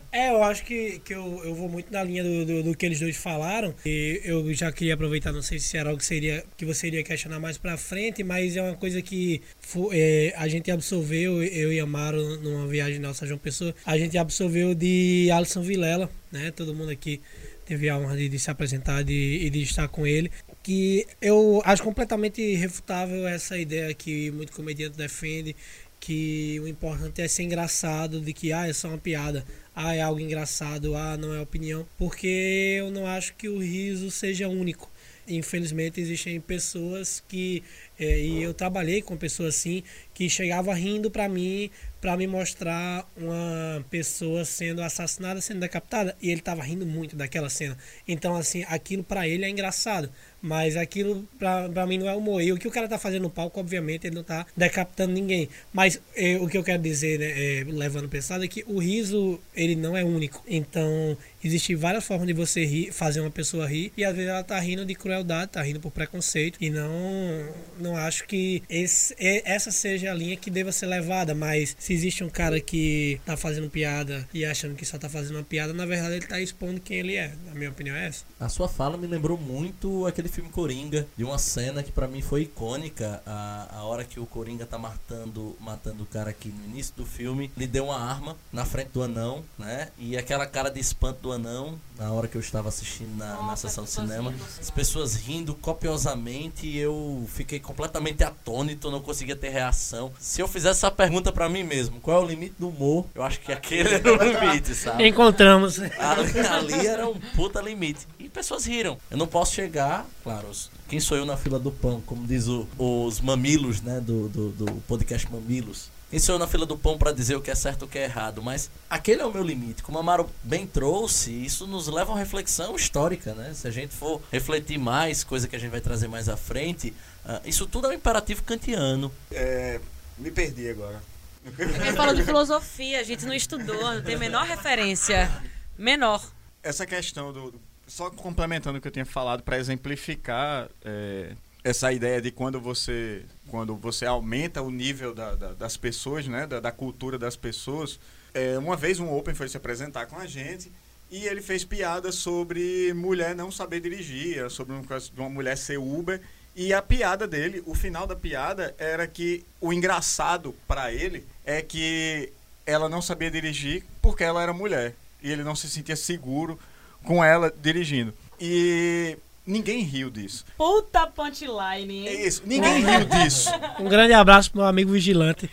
é eu acho que, que eu, eu vou muito na linha do, do, do, que eles dois falaram. E eu já queria aproveitar, não sei se era algo que, seria, que você iria questionar mais pra frente, mas é uma coisa que é, a gente absorveu, eu e Amaro, numa viagem nossa João Pessoa, a gente absorveu de Alisson Vilela, né? Todo mundo aqui teve a honra de, de se apresentar de, e de estar com ele. Que eu acho completamente refutável essa ideia que muito comediante defende que o importante é ser engraçado, de que ah, é só uma piada, ah, é algo engraçado, ah, não é opinião, porque eu não acho que o riso seja único. Infelizmente existem pessoas que é, e eu trabalhei com pessoas assim que chegava rindo para mim para me mostrar uma pessoa sendo assassinada, sendo decapitada, e ele tava rindo muito daquela cena. Então assim, aquilo para ele é engraçado. Mas aquilo pra mim não é humor. E o que o cara tá fazendo no palco, obviamente, ele não tá decapitando ninguém. Mas é, o que eu quero dizer, né, é, levando pensado, é que o riso, ele não é único. Então, existem várias formas de você rir, fazer uma pessoa rir. E às vezes ela tá rindo de crueldade, tá rindo por preconceito. E não, não acho que esse, essa seja a linha que deva ser levada. Mas se existe um cara que tá fazendo piada e achando que só tá fazendo uma piada, na verdade ele tá expondo quem ele é. Na minha opinião é essa. A sua fala me lembrou muito aquele filme Coringa, de uma cena que para mim foi icônica, a, a hora que o Coringa tá matando, matando o cara aqui no início do filme, ele deu uma arma na frente do anão, né? E aquela cara de espanto do anão, na hora que eu estava assistindo na, Nossa, na sessão de cinema, as pessoas rindo copiosamente e eu fiquei completamente atônito, não conseguia ter reação. Se eu fizesse essa pergunta para mim mesmo, qual é o limite do humor? Eu acho que aquele era o limite, sabe? Encontramos. Ali, ali era um puta limite. E pessoas riram. Eu não posso chegar, claro, quem sou eu na fila do pão, como diz o, os mamilos, né, do, do, do podcast Mamilos. Quem sou eu na fila do pão para dizer o que é certo e o que é errado, mas aquele é o meu limite. Como a Amaro bem trouxe, isso nos leva a uma reflexão histórica, né? Se a gente for refletir mais, coisa que a gente vai trazer mais à frente, isso tudo é um imperativo kantiano. É, me perdi agora. Ele falou de filosofia, a gente não estudou, não tem a menor referência. Menor. Essa questão do, só complementando o que eu tinha falado para exemplificar é, essa ideia de quando você quando você aumenta o nível da, da, das pessoas, né, da, da, cultura das pessoas. É, uma vez um Open foi se apresentar com a gente e ele fez piada sobre mulher não saber dirigir, sobre uma mulher ser Uber. E a piada dele, o final da piada era que o engraçado para ele é que ela não sabia dirigir porque ela era mulher e ele não se sentia seguro com ela dirigindo. E ninguém riu disso. Puta punchline, hein? É isso, ninguém riu disso. Um grande abraço pro meu amigo vigilante.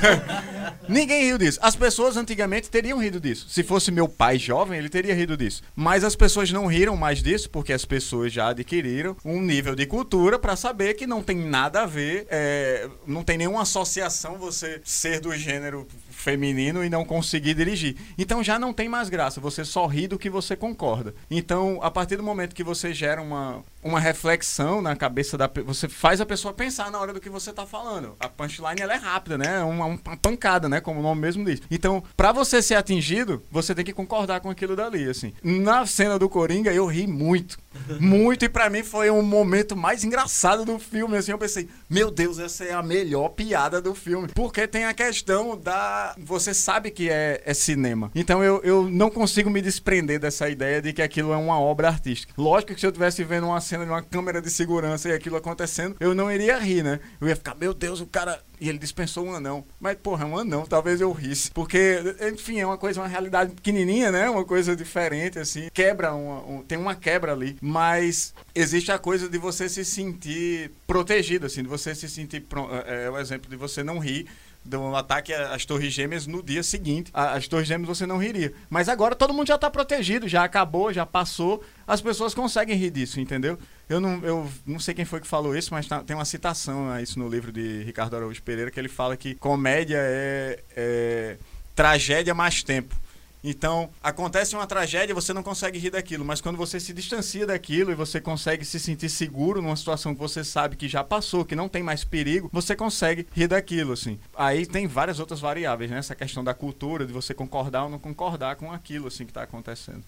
ninguém riu disso. As pessoas antigamente teriam rido disso. Se fosse meu pai jovem, ele teria rido disso. Mas as pessoas não riram mais disso porque as pessoas já adquiriram um nível de cultura para saber que não tem nada a ver, é, não tem nenhuma associação você ser do gênero feminino e não conseguir dirigir. Então já não tem mais graça, você só ri do que você concorda. Então, a partir do momento que você gera uma, uma reflexão na cabeça da você faz a pessoa pensar na hora do que você está falando. A punchline ela é rápida, né? É uma, uma pancada, né? Como o nome mesmo diz. Então, para você ser atingido, você tem que concordar com aquilo dali, assim. Na cena do Coringa, eu ri muito. Muito, e para mim foi um momento mais engraçado do filme, assim. Eu pensei, meu Deus, essa é a melhor piada do filme. Porque tem a questão da. Você sabe que é, é cinema. Então eu, eu não consigo me desprender dessa ideia de que aquilo é uma obra artística. Lógico que se eu estivesse vendo uma cena de uma câmera de segurança e aquilo acontecendo, eu não iria rir, né? Eu ia ficar, meu Deus, o cara. E ele dispensou um anão. Mas, porra, um anão, talvez eu risse. Porque, enfim, é uma coisa, uma realidade pequenininha, né? Uma coisa diferente, assim. Quebra, uma, um, tem uma quebra ali. Mas existe a coisa de você se sentir protegido, assim, de você se sentir. É, é o exemplo de você não rir do ataque às Torres Gêmeas no dia seguinte. As Torres Gêmeas você não riria. Mas agora todo mundo já está protegido, já acabou, já passou. As pessoas conseguem rir disso, entendeu? Eu não, eu não sei quem foi que falou isso, mas tá, tem uma citação a isso no livro de Ricardo Araújo Pereira que ele fala que comédia é, é tragédia mais tempo. Então, acontece uma tragédia, você não consegue rir daquilo, mas quando você se distancia daquilo e você consegue se sentir seguro numa situação que você sabe que já passou, que não tem mais perigo, você consegue rir daquilo, assim. Aí tem várias outras variáveis, né? Essa questão da cultura, de você concordar ou não concordar com aquilo, assim, que está acontecendo.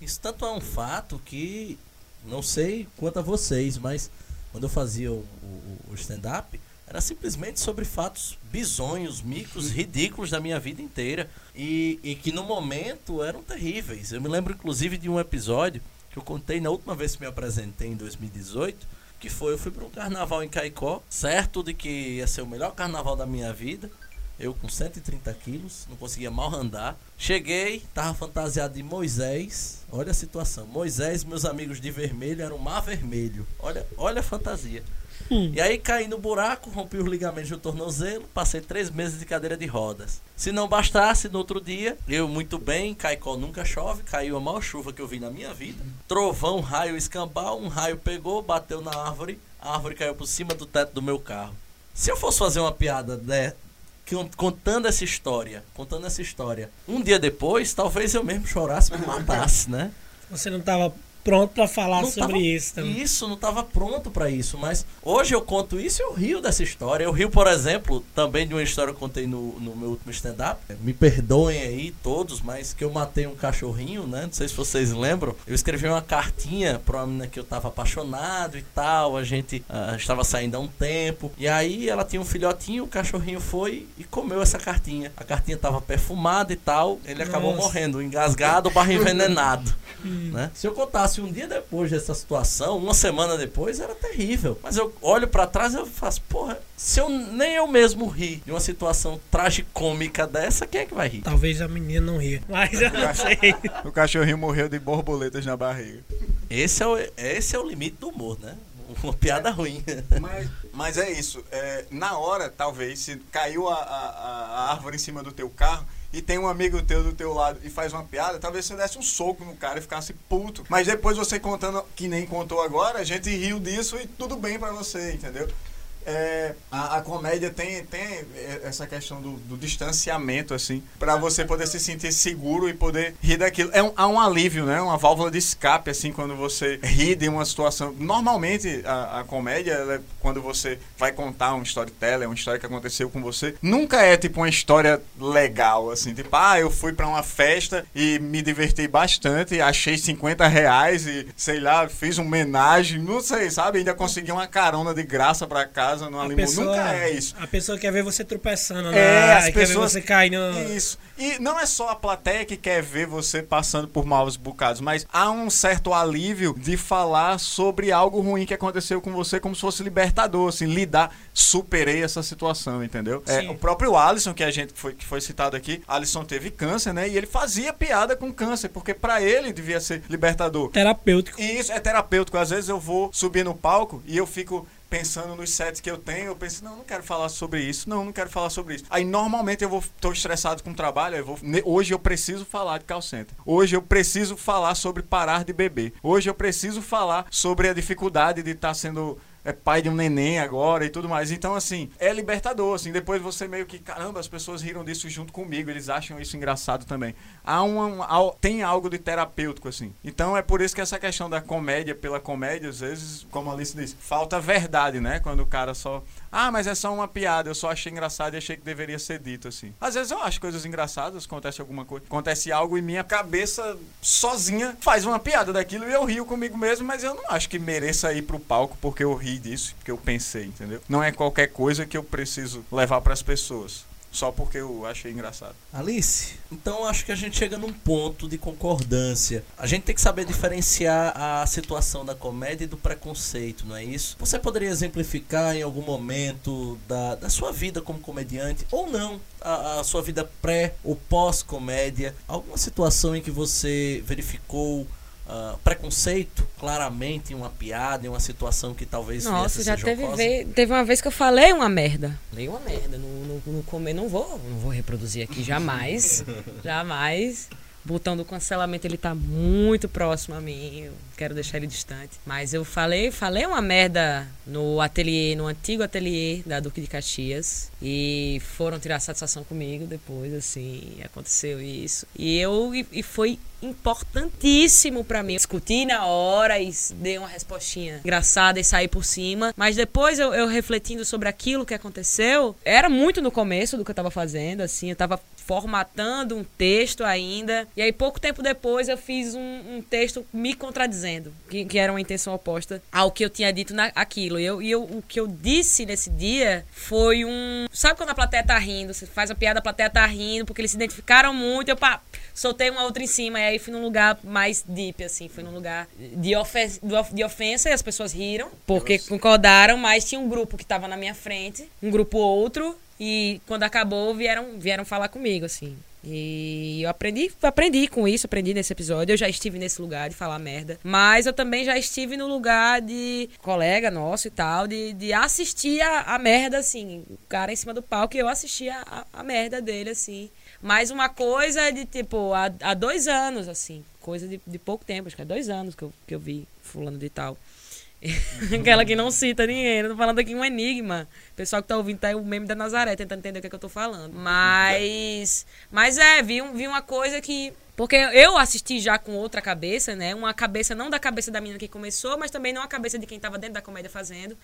Isso tanto é um fato que, não sei quanto a vocês, mas quando eu fazia o, o, o stand-up, Era simplesmente sobre fatos bizonhos, micos, ridículos da minha vida inteira. E, e que no momento eram terríveis. Eu me lembro, inclusive, de um episódio que eu contei na última vez que me apresentei em 2018. Que foi, eu fui para um carnaval em Caicó, certo de que ia ser o melhor carnaval da minha vida. Eu com 130 quilos, não conseguia mal andar. Cheguei, tava fantasiado de Moisés. Olha a situação. Moisés, meus amigos de vermelho, eram mar vermelho. Olha, olha a fantasia. Hum. E aí caí no buraco, rompi os ligamentos do tornozelo, passei três meses de cadeira de rodas. Se não bastasse, no outro dia, eu muito bem, Caicó nunca chove, caiu a maior chuva que eu vi na minha vida. Trovão, raio escambau, um raio pegou, bateu na árvore, a árvore caiu por cima do teto do meu carro. Se eu fosse fazer uma piada né, con- contando essa história, contando essa história, um dia depois, talvez eu mesmo chorasse e me matasse, né? Você não tava pronto pra falar Não sobre tava- isso também. Isso, não estava pronto para isso, mas hoje eu conto isso e eu rio dessa história. Eu rio, por exemplo, também de uma história que eu contei no, no meu último stand-up. Me perdoem aí todos, mas que eu matei um cachorrinho, né? Não sei se vocês lembram. Eu escrevi uma cartinha pra uma menina que eu tava apaixonado e tal. A gente ah, estava saindo há um tempo. E aí ela tinha um filhotinho, o cachorrinho foi e comeu essa cartinha. A cartinha tava perfumada e tal. Ele acabou Nossa. morrendo, engasgado, barra envenenado né? Se eu contasse um dia depois dessa situação, uma semana depois, era terrível. Mas eu olho pra trás e eu faço, porra, se eu nem eu mesmo ri de uma situação tragicômica dessa, quem é que vai rir? Talvez a menina não ria. Mas eu não sei. O cachorrinho morreu de borboletas na barriga. Esse é o, esse é o limite do humor, né? Uma piada ruim. Mas, mas é isso. é, na hora, talvez, se caiu a, a- a árvore em cima do teu carro e tem um amigo teu do teu lado e faz uma piada, talvez você desse um soco no cara e ficasse puto. Mas depois você contando, que nem contou agora, a gente riu disso e tudo bem pra você, entendeu? É, a, a comédia tem, tem essa questão do, do distanciamento, assim, pra você poder se sentir seguro e poder rir daquilo. É um, há um alívio, né? Uma válvula de escape, assim, quando você ri de uma situação. Normalmente, a, a comédia, ela é quando você vai contar um storyteller, uma história que aconteceu com você, nunca é tipo uma história legal, assim, tipo, ah, eu fui pra uma festa e me diverti bastante, achei 50 reais e, sei lá, fiz um homenagem, não sei, sabe? Ainda consegui uma carona de graça pra casa numa A limo. pessoa- Nunca é isso. A pessoa quer ver você tropeçando, É, né? as quer pessoas- ver você caindo. Isso. E não é só a plateia que quer ver você passando por maus bocados, mas há um certo alívio de falar sobre algo ruim que aconteceu com você, como se fosse libertador, assim, lidar, superei essa situação, entendeu? É, Sim. o próprio Alisson, que a gente foi, que foi citado aqui, Alisson teve câncer, né? E ele fazia piada com câncer, porque pra ele devia ser libertador. Terapêutico. E isso é terapêutico. Às vezes eu vou subir no palco e eu fico pensando nos sets que eu tenho, eu penso, não, não quero falar sobre isso, não, não quero falar sobre isso. Aí normalmente eu vou, tô estressado com o trabalho, eu vou, hoje eu preciso falar de call center. Hoje eu preciso falar sobre parar de beber. Hoje eu preciso falar sobre a dificuldade de estar sendo é pai de um neném agora e tudo mais. Então, assim, é libertador, assim. Depois você meio que, caramba, as pessoas riram disso junto comigo, eles acham isso engraçado também. Há tem algo de terapêutico, assim. Então, é por isso que essa questão da comédia pela comédia, às vezes, como a Alice disse, falta verdade, né? Quando o cara só, ah, mas é só uma piada, eu só achei engraçado e achei que deveria ser dito, assim. Às vezes eu acho coisas engraçadas, acontece alguma coisa, acontece algo e minha cabeça sozinha faz uma piada daquilo e eu rio comigo mesmo, mas eu não acho que mereça ir pro palco porque eu ri disso, porque eu pensei, entendeu? Não é qualquer coisa que eu preciso levar pras pessoas. Só porque eu achei engraçado. Alice, então acho que a gente chega num ponto de concordância. A gente tem que saber diferenciar a situação da comédia e do preconceito, não é isso? Você poderia exemplificar em algum momento da, da sua vida como comediante, ou não, a, a sua vida pré ou pós-comédia, alguma situação em que você verificou ah, preconceito claramente em uma piada, em uma situação que talvez Nossa, já teve, ve- teve uma vez que eu falei uma merda. Falei uma merda no, no, no comer. Não vou, não vou reproduzir aqui jamais. jamais. O botão do cancelamento ele tá muito próximo a mim. Eu quero deixar ele distante. Mas eu falei, falei uma merda no ateliê, no antigo ateliê da Duque de Caxias. E foram tirar satisfação comigo depois, assim, aconteceu isso. E eu e, e foi importantíssimo pra mim. Discuti na hora e dei uma respostinha engraçada e saí por cima. Mas depois eu, eu refletindo sobre aquilo que aconteceu, era muito no começo do que eu tava fazendo, assim, eu tava formatando um texto ainda. E aí, pouco tempo depois, eu fiz um, um texto me contradizendo, que, que, era uma intenção oposta ao que eu tinha dito naquilo. E, eu, e eu, o que eu disse nesse dia foi um. Sabe quando a plateia tá rindo? Você faz a piada, a plateia tá rindo, porque eles se identificaram muito. Eu pá, soltei uma outra em cima. E aí fui num lugar mais deep, assim. Fui num lugar de, ofen de ofensa e as pessoas riram, porque Nossa. concordaram, mas tinha um grupo que tava na minha frente, um grupo outro e quando acabou, vieram, vieram falar comigo, assim. E eu aprendi, aprendi com isso, aprendi nesse episódio. Eu já estive nesse lugar de falar merda. Mas eu também já estive no lugar de colega nosso e tal, de, de assistir a, a merda, assim. O cara em cima do palco e eu assistia a, a merda dele, assim. Mas uma coisa de, tipo, há, há dois anos, assim. Coisa de, de pouco tempo, acho que é dois anos que eu, que eu vi fulano de tal. Aquela que não cita ninguém. Eu tô falando aqui um enigma. O pessoal que tá ouvindo tá aí o meme da Nazaré, tentando entender o que, é que eu tô falando. Mas. Mas é, vi, vi uma coisa que. Porque eu assisti já com outra cabeça, né? Uma cabeça não da cabeça da menina que começou, mas também não a cabeça de quem estava dentro da comédia fazendo.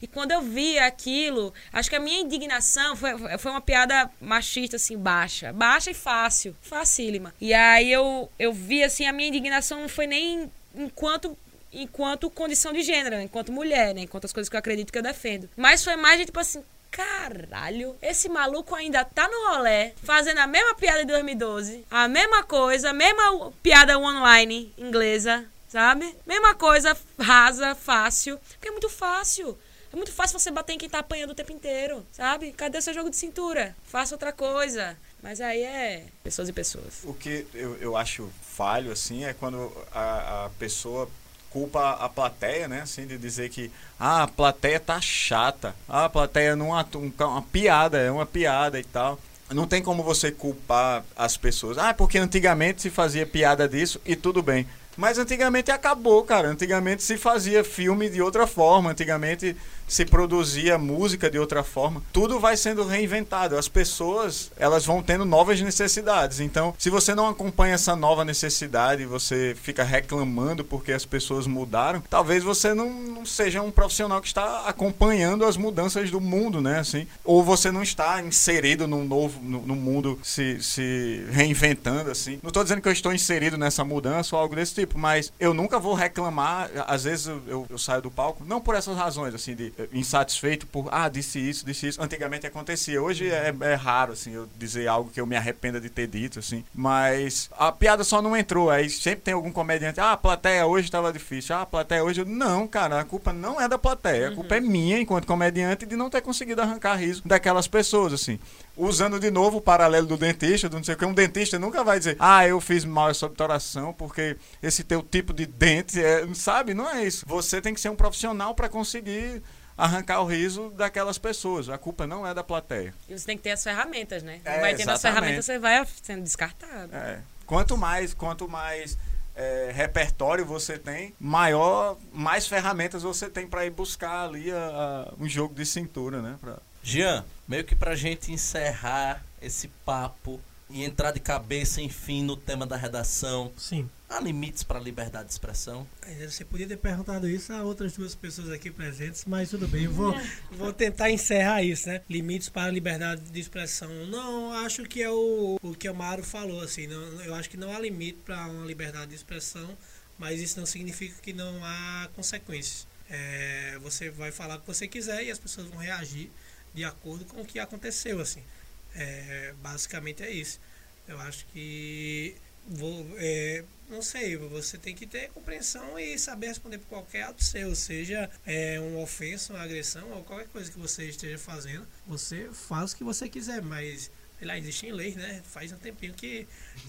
E quando eu vi aquilo, acho que a minha indignação foi, foi uma piada machista, assim, baixa. Baixa e fácil. Facílima. E aí eu, eu vi, assim, a minha indignação não foi nem enquanto enquanto condição de gênero, né? enquanto mulher, né? Enquanto as coisas que eu acredito que eu defendo. Mas foi mais de tipo assim, caralho, esse maluco ainda tá no rolé, fazendo a mesma piada de 2012, a mesma coisa, mesma piada online inglesa, sabe? Mesma coisa rasa, fácil, porque é muito fácil. É muito fácil você bater em quem tá apanhando o tempo inteiro, sabe? Cadê o seu jogo de cintura? Faça outra coisa. Mas aí é pessoas e pessoas. O que eu, eu acho falho, assim, é quando a, a pessoa culpa a plateia, né? Assim, de dizer que ah, a plateia tá chata. Ah, a plateia não é uma piada, é uma piada e tal. Não tem como você culpar as pessoas. Ah, porque antigamente se fazia piada disso e tudo bem. Mas antigamente acabou, cara. Antigamente se fazia filme de outra forma. Antigamente se produzia música de outra forma. Tudo vai sendo reinventado. As pessoas, elas vão tendo novas necessidades. Então, se você não acompanha essa nova necessidade, você fica reclamando porque as pessoas mudaram, talvez você não, não seja um profissional que está acompanhando as mudanças do mundo, né? Assim, ou você não está inserido num novo no, no mundo se, se reinventando assim. Não estou dizendo que eu estou inserido nessa mudança ou algo desse tipo, mas eu nunca vou reclamar. Às vezes eu, eu, eu saio do palco, não por essas razões, assim, de insatisfeito por, ah, disse isso, disse isso. Antigamente acontecia. Hoje é, é raro, assim, eu dizer algo que eu me arrependa de ter dito, assim. Mas a piada só não entrou. Aí sempre tem algum comediante, ah, a plateia hoje estava difícil. Ah, a plateia hoje. Não, cara, a culpa não é da plateia. A culpa é minha, enquanto comediante, de não ter conseguido arrancar riso daquelas pessoas, assim usando de novo o paralelo do dentista, do não sei o que, um dentista nunca vai dizer, ah, eu fiz mal essa obturação porque esse teu tipo de dente, é, sabe? Não é isso. Você tem que ser um profissional para conseguir arrancar o riso daquelas pessoas. A culpa não é da plateia. E você tem que ter as ferramentas, né? É, não vai tendo as ferramentas, você vai sendo descartado. É. Quanto mais, quanto mais é, repertório você tem, maior, mais ferramentas você tem para ir buscar ali a, a, um jogo de cintura, né? Pra... Jean, meio que pra gente encerrar esse papo e entrar de cabeça, enfim, no tema da redação. Sim. Há limites para a liberdade de expressão? Você podia ter perguntado isso a outras duas pessoas aqui presentes, mas tudo bem. Eu vou, vou tentar encerrar isso, né? Limites para a liberdade de expressão. Não, acho que é o, o que o Mário falou, assim. Não, eu acho que não há limite para uma liberdade de expressão, mas isso não significa que não há consequências. É, você vai falar o que você quiser e as pessoas vão reagir de acordo com o que aconteceu, assim. É, basicamente é isso. Eu acho que vou, é, não sei, você tem que ter compreensão e saber responder por qualquer ato seu, seja é, uma ofensa, uma agressão ou qualquer coisa que você esteja fazendo. Você faz o que você quiser, mas sei lá, existem leis, né? Faz um tempinho que.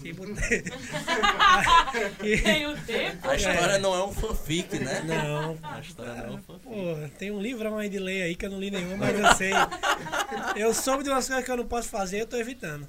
que... tem um tempo. A história é. não é um fanfic, né? Não. A história não é um fanfic. Pô, tem um livrão aí de lei aí que eu não li nenhum, mas eu sei. Eu soube de umas coisas que eu não posso fazer, eu tô evitando.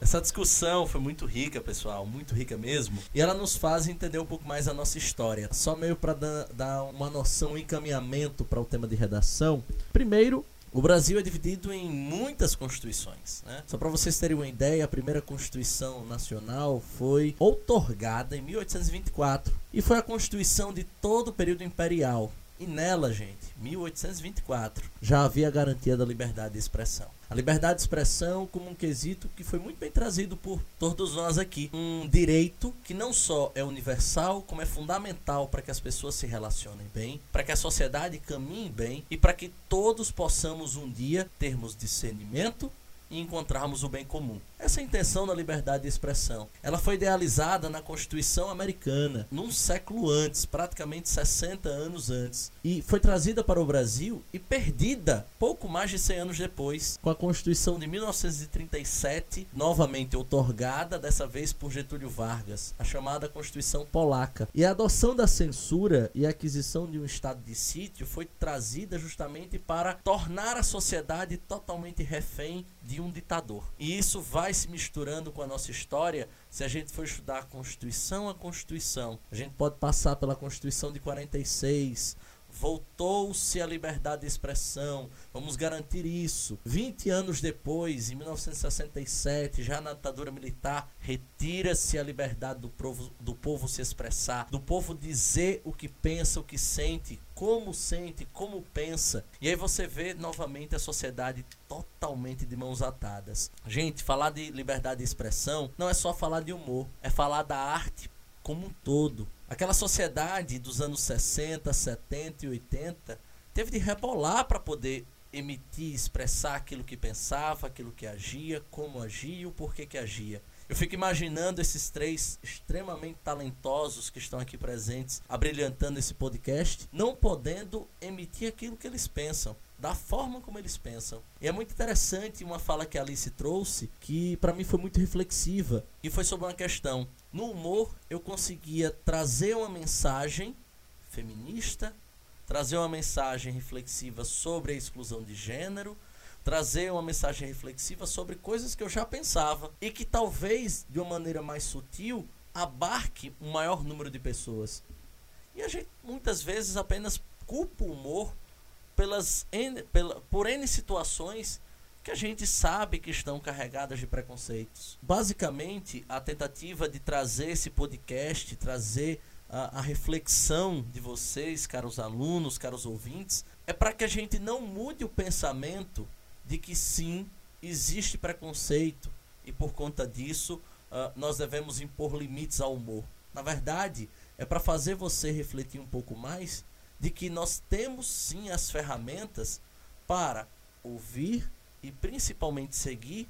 Essa discussão foi muito rica, pessoal, muito rica mesmo. E ela nos faz entender um pouco mais a nossa história. Só meio para dar uma noção, um encaminhamento para o tema de redação. Primeiro, o Brasil é dividido em muitas constituições. Né? Só para vocês terem uma ideia, a primeira Constituição Nacional foi outorgada em 1824 e foi a Constituição de todo o período imperial. E nela, gente, 1824, já havia a garantia da liberdade de expressão. A liberdade de expressão como um quesito que foi muito bem trazido por todos nós aqui. Um direito que não só é universal, como é fundamental para que as pessoas se relacionem bem, para que a sociedade caminhe bem e para que todos possamos um dia termos discernimento e encontrarmos o bem comum. Essa é intenção da liberdade de expressão. Ela foi idealizada na Constituição Americana, num século antes, praticamente 60 anos antes, e foi trazida para o Brasil e perdida pouco mais de 100 anos depois, com a Constituição de 1937, novamente outorgada, dessa vez por Getúlio Vargas, a chamada Constituição Polaca. E a adoção da censura e a aquisição de um estado de sítio foi trazida justamente para tornar a sociedade totalmente refém de um ditador. E isso vai vai se misturando com a nossa história se a gente for estudar a Constituição a Constituição. A gente pode passar pela Constituição de 46, voltou-se a liberdade de expressão, vamos garantir isso. 20 anos depois, em 1967, já na ditadura militar, retira-se a liberdade do povo, do povo se expressar, do povo dizer o que pensa, o que sente, como sente, como pensa. E aí você vê novamente a sociedade totalmente de mãos atadas. Gente, falar de liberdade de expressão não é só falar de humor, é falar da arte como um todo. Aquela sociedade dos anos 60, 70 e 80 teve de rebolar para poder emitir, expressar aquilo que pensava, aquilo que agia, como agia e o porquê que agia. Eu fico imaginando esses três extremamente talentosos que estão aqui presentes, abrilhantando esse podcast, não podendo emitir aquilo que eles pensam, da forma como eles pensam. E é muito interessante uma fala que a Alice trouxe, que para mim foi muito reflexiva, e foi sobre uma questão. No humor, eu conseguia trazer uma mensagem feminista, trazer uma mensagem reflexiva sobre a exclusão de gênero, trazer uma mensagem reflexiva sobre coisas que eu já pensava e que talvez de uma maneira mais sutil abarque um maior número de pessoas. E a gente muitas vezes apenas culpa o humor pelas N, pela, por N situações que a gente sabe que estão carregadas de preconceitos. Basicamente, a tentativa de trazer esse podcast, trazer a, a reflexão de vocês, caros alunos, caros ouvintes, é para que a gente não mude o pensamento de que sim, existe preconceito e por conta disso uh, nós devemos impor limites ao humor. Na verdade, é para fazer você refletir um pouco mais de que nós temos sim as ferramentas para ouvir e principalmente seguir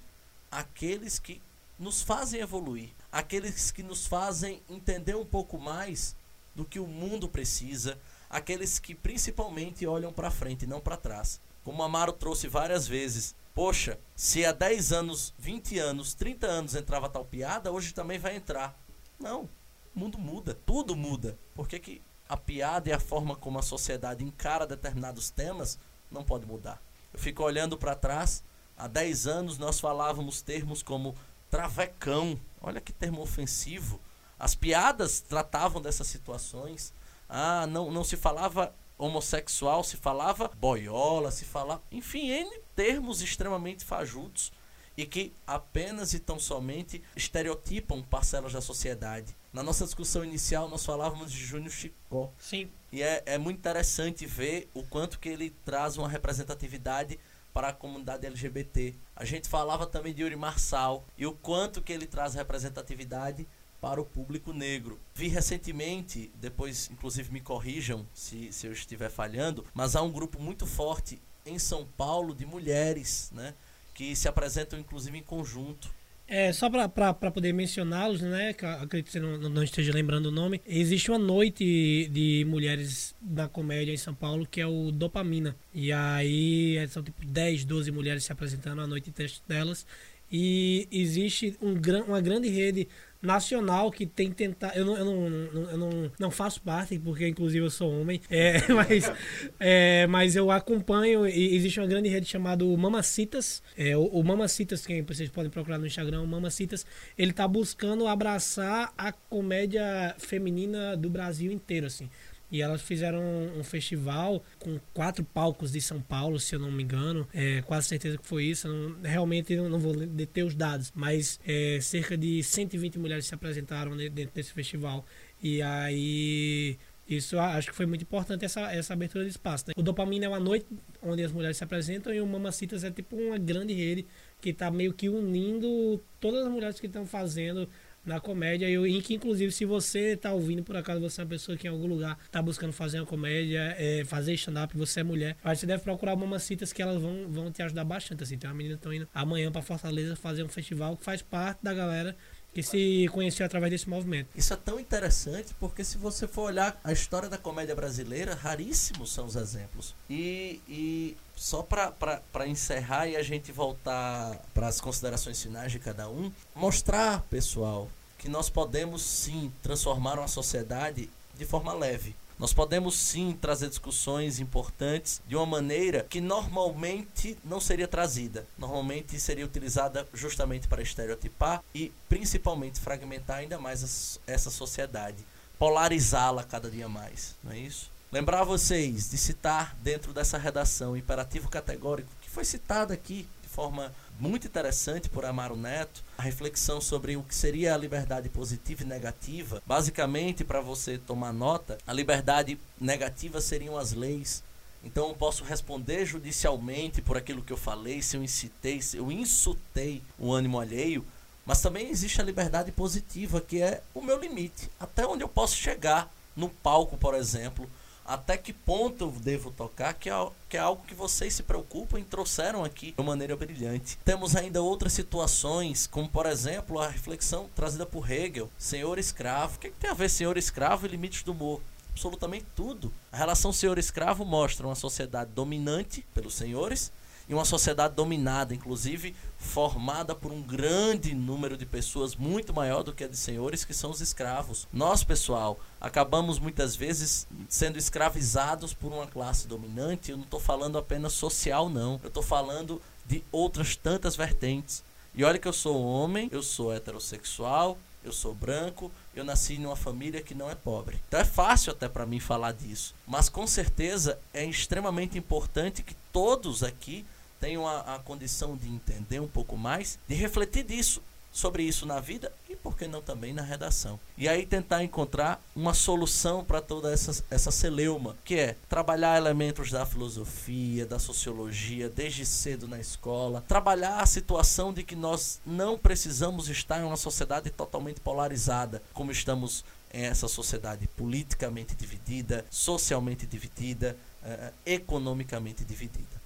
aqueles que nos fazem evoluir, aqueles que nos fazem entender um pouco mais do que o mundo precisa, aqueles que principalmente olham para frente e não para trás. Como Amaro trouxe várias vezes. Poxa, se há 10 anos, 20 anos, 30 anos entrava tal piada, hoje também vai entrar. Não. O mundo muda, tudo muda. Por que, que a piada e a forma como a sociedade encara determinados temas não pode mudar? Eu fico olhando para trás. Há 10 anos nós falávamos termos como travecão. Olha que termo ofensivo. As piadas tratavam dessas situações. Ah, não, não se falava homossexual se falava boiola, se falava. Enfim, N termos extremamente fajutos e que apenas e tão somente estereotipam parcelas da sociedade. Na nossa discussão inicial, nós falávamos de Júnior Chicó. Sim. E é, é muito interessante ver o quanto que ele traz uma representatividade para a comunidade LGBT. A gente falava também de Yuri Marçal e o quanto que ele traz representatividade para o público negro. Vi recentemente, depois inclusive me corrijam se, se eu estiver falhando, mas há um grupo muito forte em São Paulo de mulheres, né, que se apresentam inclusive em conjunto. É, só para poder mencioná-los, né? Que acredito que você não, não, esteja lembrando o nome. Existe uma noite de mulheres na comédia em São Paulo que é o Dopamina. E aí são tipo 10, 12 mulheres se apresentando à noite delas. E existe um, uma grande rede nacional que tem tentar. Eu não, eu não, não, eu não, não faço parte, porque inclusive eu sou homem, é, mas, é, mas eu acompanho. E existe uma grande rede chamada Mamacitas. É, o, o Mamacitas, que vocês podem procurar no Instagram, o Mamacitas, ele tá buscando abraçar a comédia feminina do Brasil inteiro, assim. E elas fizeram um, festival com quatro palcos de São Paulo, se eu não me engano. É, quase certeza que foi isso. Não, realmente não, não vou deter os dados, mas é, cerca de 120 mulheres se apresentaram dentro desse festival. E aí Isso acho que foi muito importante essa, essa abertura de espaço. Né? O Dopamina é uma noite onde as mulheres se apresentam e o Mamacitas é tipo uma grande rede que está meio que unindo todas as mulheres que estão fazendo na comédia e que inclusive se você está ouvindo por acaso você é uma pessoa que em algum lugar está buscando fazer uma comédia é, fazer stand-up você é mulher você deve procurar mamacitas que elas vão, vão te ajudar bastante assim tem uma menina que estão indo amanhã para Fortaleza fazer um festival que faz parte da galera que se conheceu através desse movimento. Isso é tão interessante porque se você for olhar a história da comédia brasileira, raríssimos são os exemplos. E, e só para encerrar e a gente voltar para as considerações finais de cada um, mostrar, pessoal, que nós podemos sim transformar uma sociedade de forma leve. Nós podemos sim trazer discussões importantes de uma maneira que normalmente não seria trazida. Normalmente seria utilizada justamente para estereotipar e principalmente fragmentar ainda mais essa sociedade, polarizá-la cada dia mais, não é isso? Lembrar vocês de citar dentro dessa redação imperativo categórico que foi citado aqui de forma muito interessante por Amaro Neto, a reflexão sobre o que seria a liberdade positiva e negativa. Basicamente, para você tomar nota, a liberdade negativa seriam as leis. Então eu posso responder judicialmente por aquilo que eu falei, se eu incitei, se eu insultei o ânimo alheio, mas também existe a liberdade positiva, que é o meu limite, até onde eu posso chegar no palco, por exemplo, até que ponto eu devo tocar, que é, que é algo que vocês se preocupam e trouxeram aqui de maneira brilhante. Temos ainda outras situações, como por exemplo a reflexão trazida por Hegel, senhor escravo. O que, é que tem a ver senhor escravo e limites do humor? Absolutamente tudo. A relação senhor-escravo mostra uma sociedade dominante pelos senhores e uma sociedade dominada, inclusive formada por um grande número de pessoas muito maior do que a de senhores, que são os escravos. Nós, pessoal, acabamos muitas vezes sendo escravizados por uma classe dominante. Eu não estou falando apenas social, não. Eu estou falando de outras tantas vertentes. E olha que eu sou homem, eu sou heterossexual, eu sou branco, eu nasci numa família que não é pobre. Então é fácil até para mim falar disso, mas com certeza é extremamente importante que todos aqui tenham a, a condição de entender um pouco mais, de refletir disso, sobre isso na vida e por que não também na redação. E aí tentar encontrar uma solução para toda essa, essa celeuma, que é trabalhar elementos da filosofia, da sociologia desde cedo na escola, trabalhar a situação de que nós não precisamos estar em uma sociedade totalmente polarizada, como estamos em essa sociedade politicamente dividida, socialmente dividida, eh, economicamente dividida.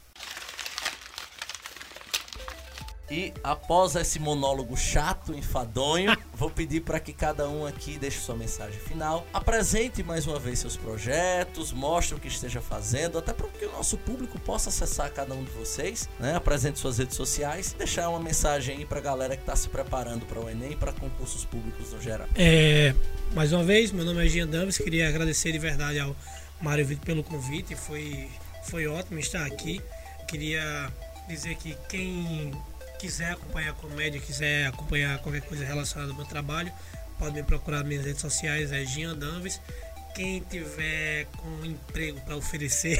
E após esse monólogo chato, enfadonho, vou pedir para que cada um aqui deixe sua mensagem final. Apresente mais uma vez seus projetos, mostre o que esteja fazendo, até para que o nosso público possa acessar cada um de vocês. Né? Apresente suas redes sociais, deixar uma mensagem aí para a galera que está se preparando para o Enem e para concursos públicos no geral. É, mais uma vez, meu nome é Gian Dames, queria agradecer de verdade ao Mário Vitor pelo convite, foi, foi ótimo estar aqui. Queria dizer que quem quiser acompanhar comédia, quiser acompanhar qualquer coisa relacionada ao meu trabalho, pode me procurar nas minhas redes sociais, é Gian Danves. Quem tiver com um emprego para oferecer,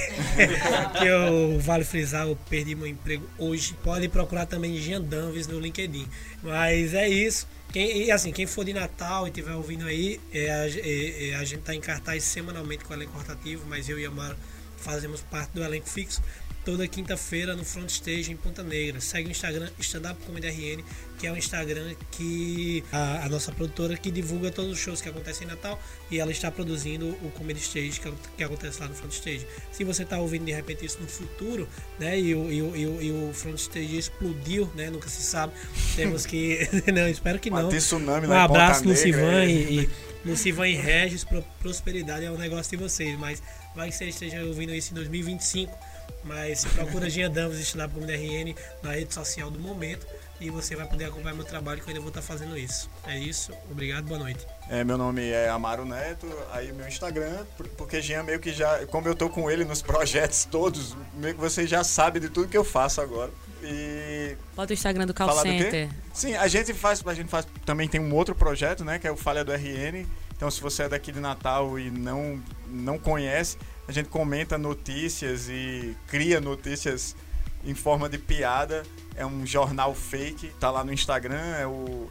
que eu vale frisar, eu perdi meu emprego hoje, pode procurar também Gian Danves no LinkedIn. Mas é isso. Quem, e assim, quem for de Natal e estiver ouvindo aí, é, é, é, a gente está em cartaz semanalmente com o elenco rotativo, mas eu e a Mara fazemos parte do elenco fixo toda quinta-feira no Front Stage em Ponta Negra. Segue o Instagram Stand Up Comedy RN, que é o Instagram que a, a, nossa produtora que divulga todos os shows que acontecem em Natal e ela está produzindo o Comedy Stage que, que acontece lá no Front Stage. Se você está ouvindo de repente isso no futuro, né, e o, e o, e o, e o Front Stage explodiu, né, nunca se sabe, temos que, não, espero que não. Tsunami um abraço no Sivan e, e no Sivan e Regis, prosperidade é um negócio de vocês, mas vai que você esteja ouvindo isso em 2025 mas procura Gia Danvers Stand-Up Comedy RN na rede social do momento e você vai poder acompanhar meu trabalho que eu ainda vou estar fazendo isso. É isso, obrigado, boa noite. É, meu nome é Amaro Neto, aí meu Instagram, porque Jean meio que já, como eu tô com ele nos projetos todos, meio que você já sabe de tudo que eu faço agora. E Bota o Instagram do Call Center. Do Sim, a gente faz, a gente faz também tem um outro projeto, né, que é o Falha do RN. Então se você é daqui de Natal e não não conhece, a gente comenta notícias e cria notícias em forma de piada. É um jornal fake, tá lá no Instagram, é o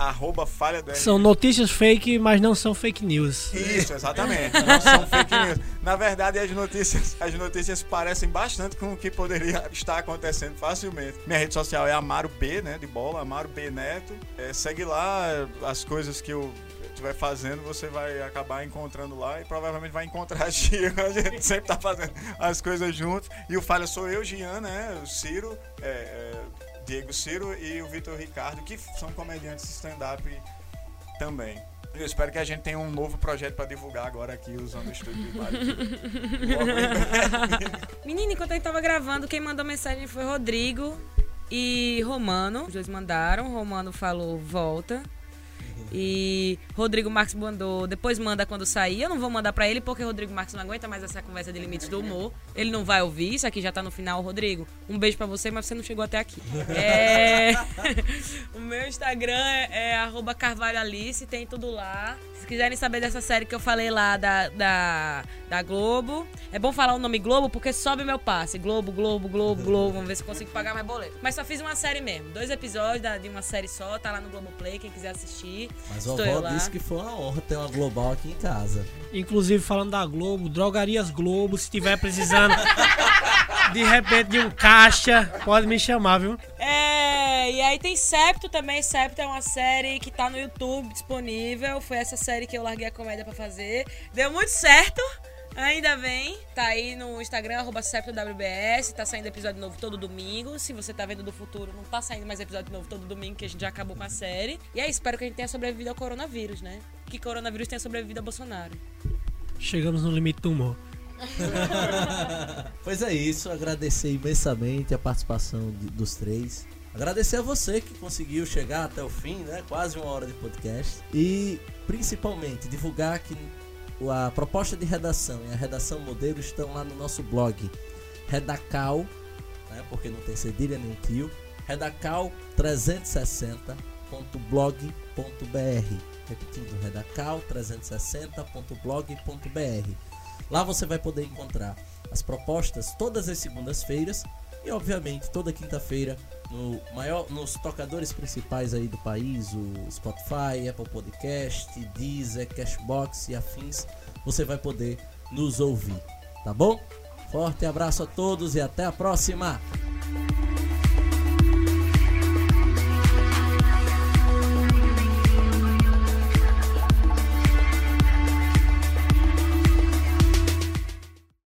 arroba falha do São notícias fake, mas não são fake news. Isso, exatamente. Não são fake news. Na verdade, as notícias, as notícias parecem bastante com o que poderia estar acontecendo facilmente. Minha rede social é Amaro B, né? De bola, Amaro B Neto. É, segue lá as coisas que eu estiver fazendo, você vai acabar encontrando lá e provavelmente vai encontrar a Gia. A gente sempre tá fazendo as coisas juntos. E o Falha sou eu, Gian, né? O Ciro, é, é, Diego Ciro e o Vitor Ricardo, que são comediantes stand-up também. Eu espero que a gente tenha um novo projeto para divulgar agora aqui usando o estúdio de. Menina, enquanto a gente tava gravando, quem mandou mensagem foi Rodrigo e Romano. Os dois mandaram. Romano falou volta. E Rodrigo Marques mandou, depois manda quando sair. Eu não vou mandar pra ele porque Rodrigo Marques não aguenta mais essa conversa de limites do humor. Ele não vai ouvir, isso aqui já tá no final, Rodrigo. Um beijo pra você, mas você não chegou até aqui. É... o meu Instagram é, é arroba Carvalho Alice, tem tudo lá. Se quiserem saber dessa série que eu falei lá da, da, da Globo, é bom falar o nome Globo porque sobe meu passe. Globo, Globo, Globo, Globo. Vamos ver se consigo pagar mais boleto. Mas só fiz uma série mesmo. Dois episódios de uma série só, tá lá no Globoplay, quem quiser assistir. Mas a avó lá. disse que foi uma honra ter uma global aqui em casa. Inclusive, falando da Globo, drogarias Globo, se tiver precisando de repente de um caixa, pode me chamar, viu? É, e aí tem Septo também. Septo é uma série que tá no YouTube disponível. Foi essa série que eu larguei a comédia pra fazer. Deu muito certo. Ainda bem, tá aí no Instagram, arroba SeptoWBS, tá saindo episódio novo todo domingo. Se você tá vendo do futuro, não tá saindo mais episódio novo todo domingo, que a gente já acabou com a série. E aí, espero que a gente tenha sobrevivido ao coronavírus, né? Que coronavírus tenha sobrevivido a Bolsonaro. Chegamos no limite do humor. Pois é isso, agradecer imensamente a participação de- dos três. Agradecer a você que conseguiu chegar até o fim, né? Quase uma hora de podcast. E principalmente divulgar que a proposta de redação e a redação modelo estão lá no nosso blog. Redacal, né? Porque não tem cedilha nem tio. Redacal360.blog.br. Repetindo, redacal360.blog.br. Lá você vai poder encontrar as propostas todas as segundas-feiras e obviamente toda quinta-feira no maior nos tocadores principais aí do país, o Spotify, Apple Podcast, Deezer, Cashbox e afins, você vai poder nos ouvir, tá bom? Forte abraço a todos e até a próxima.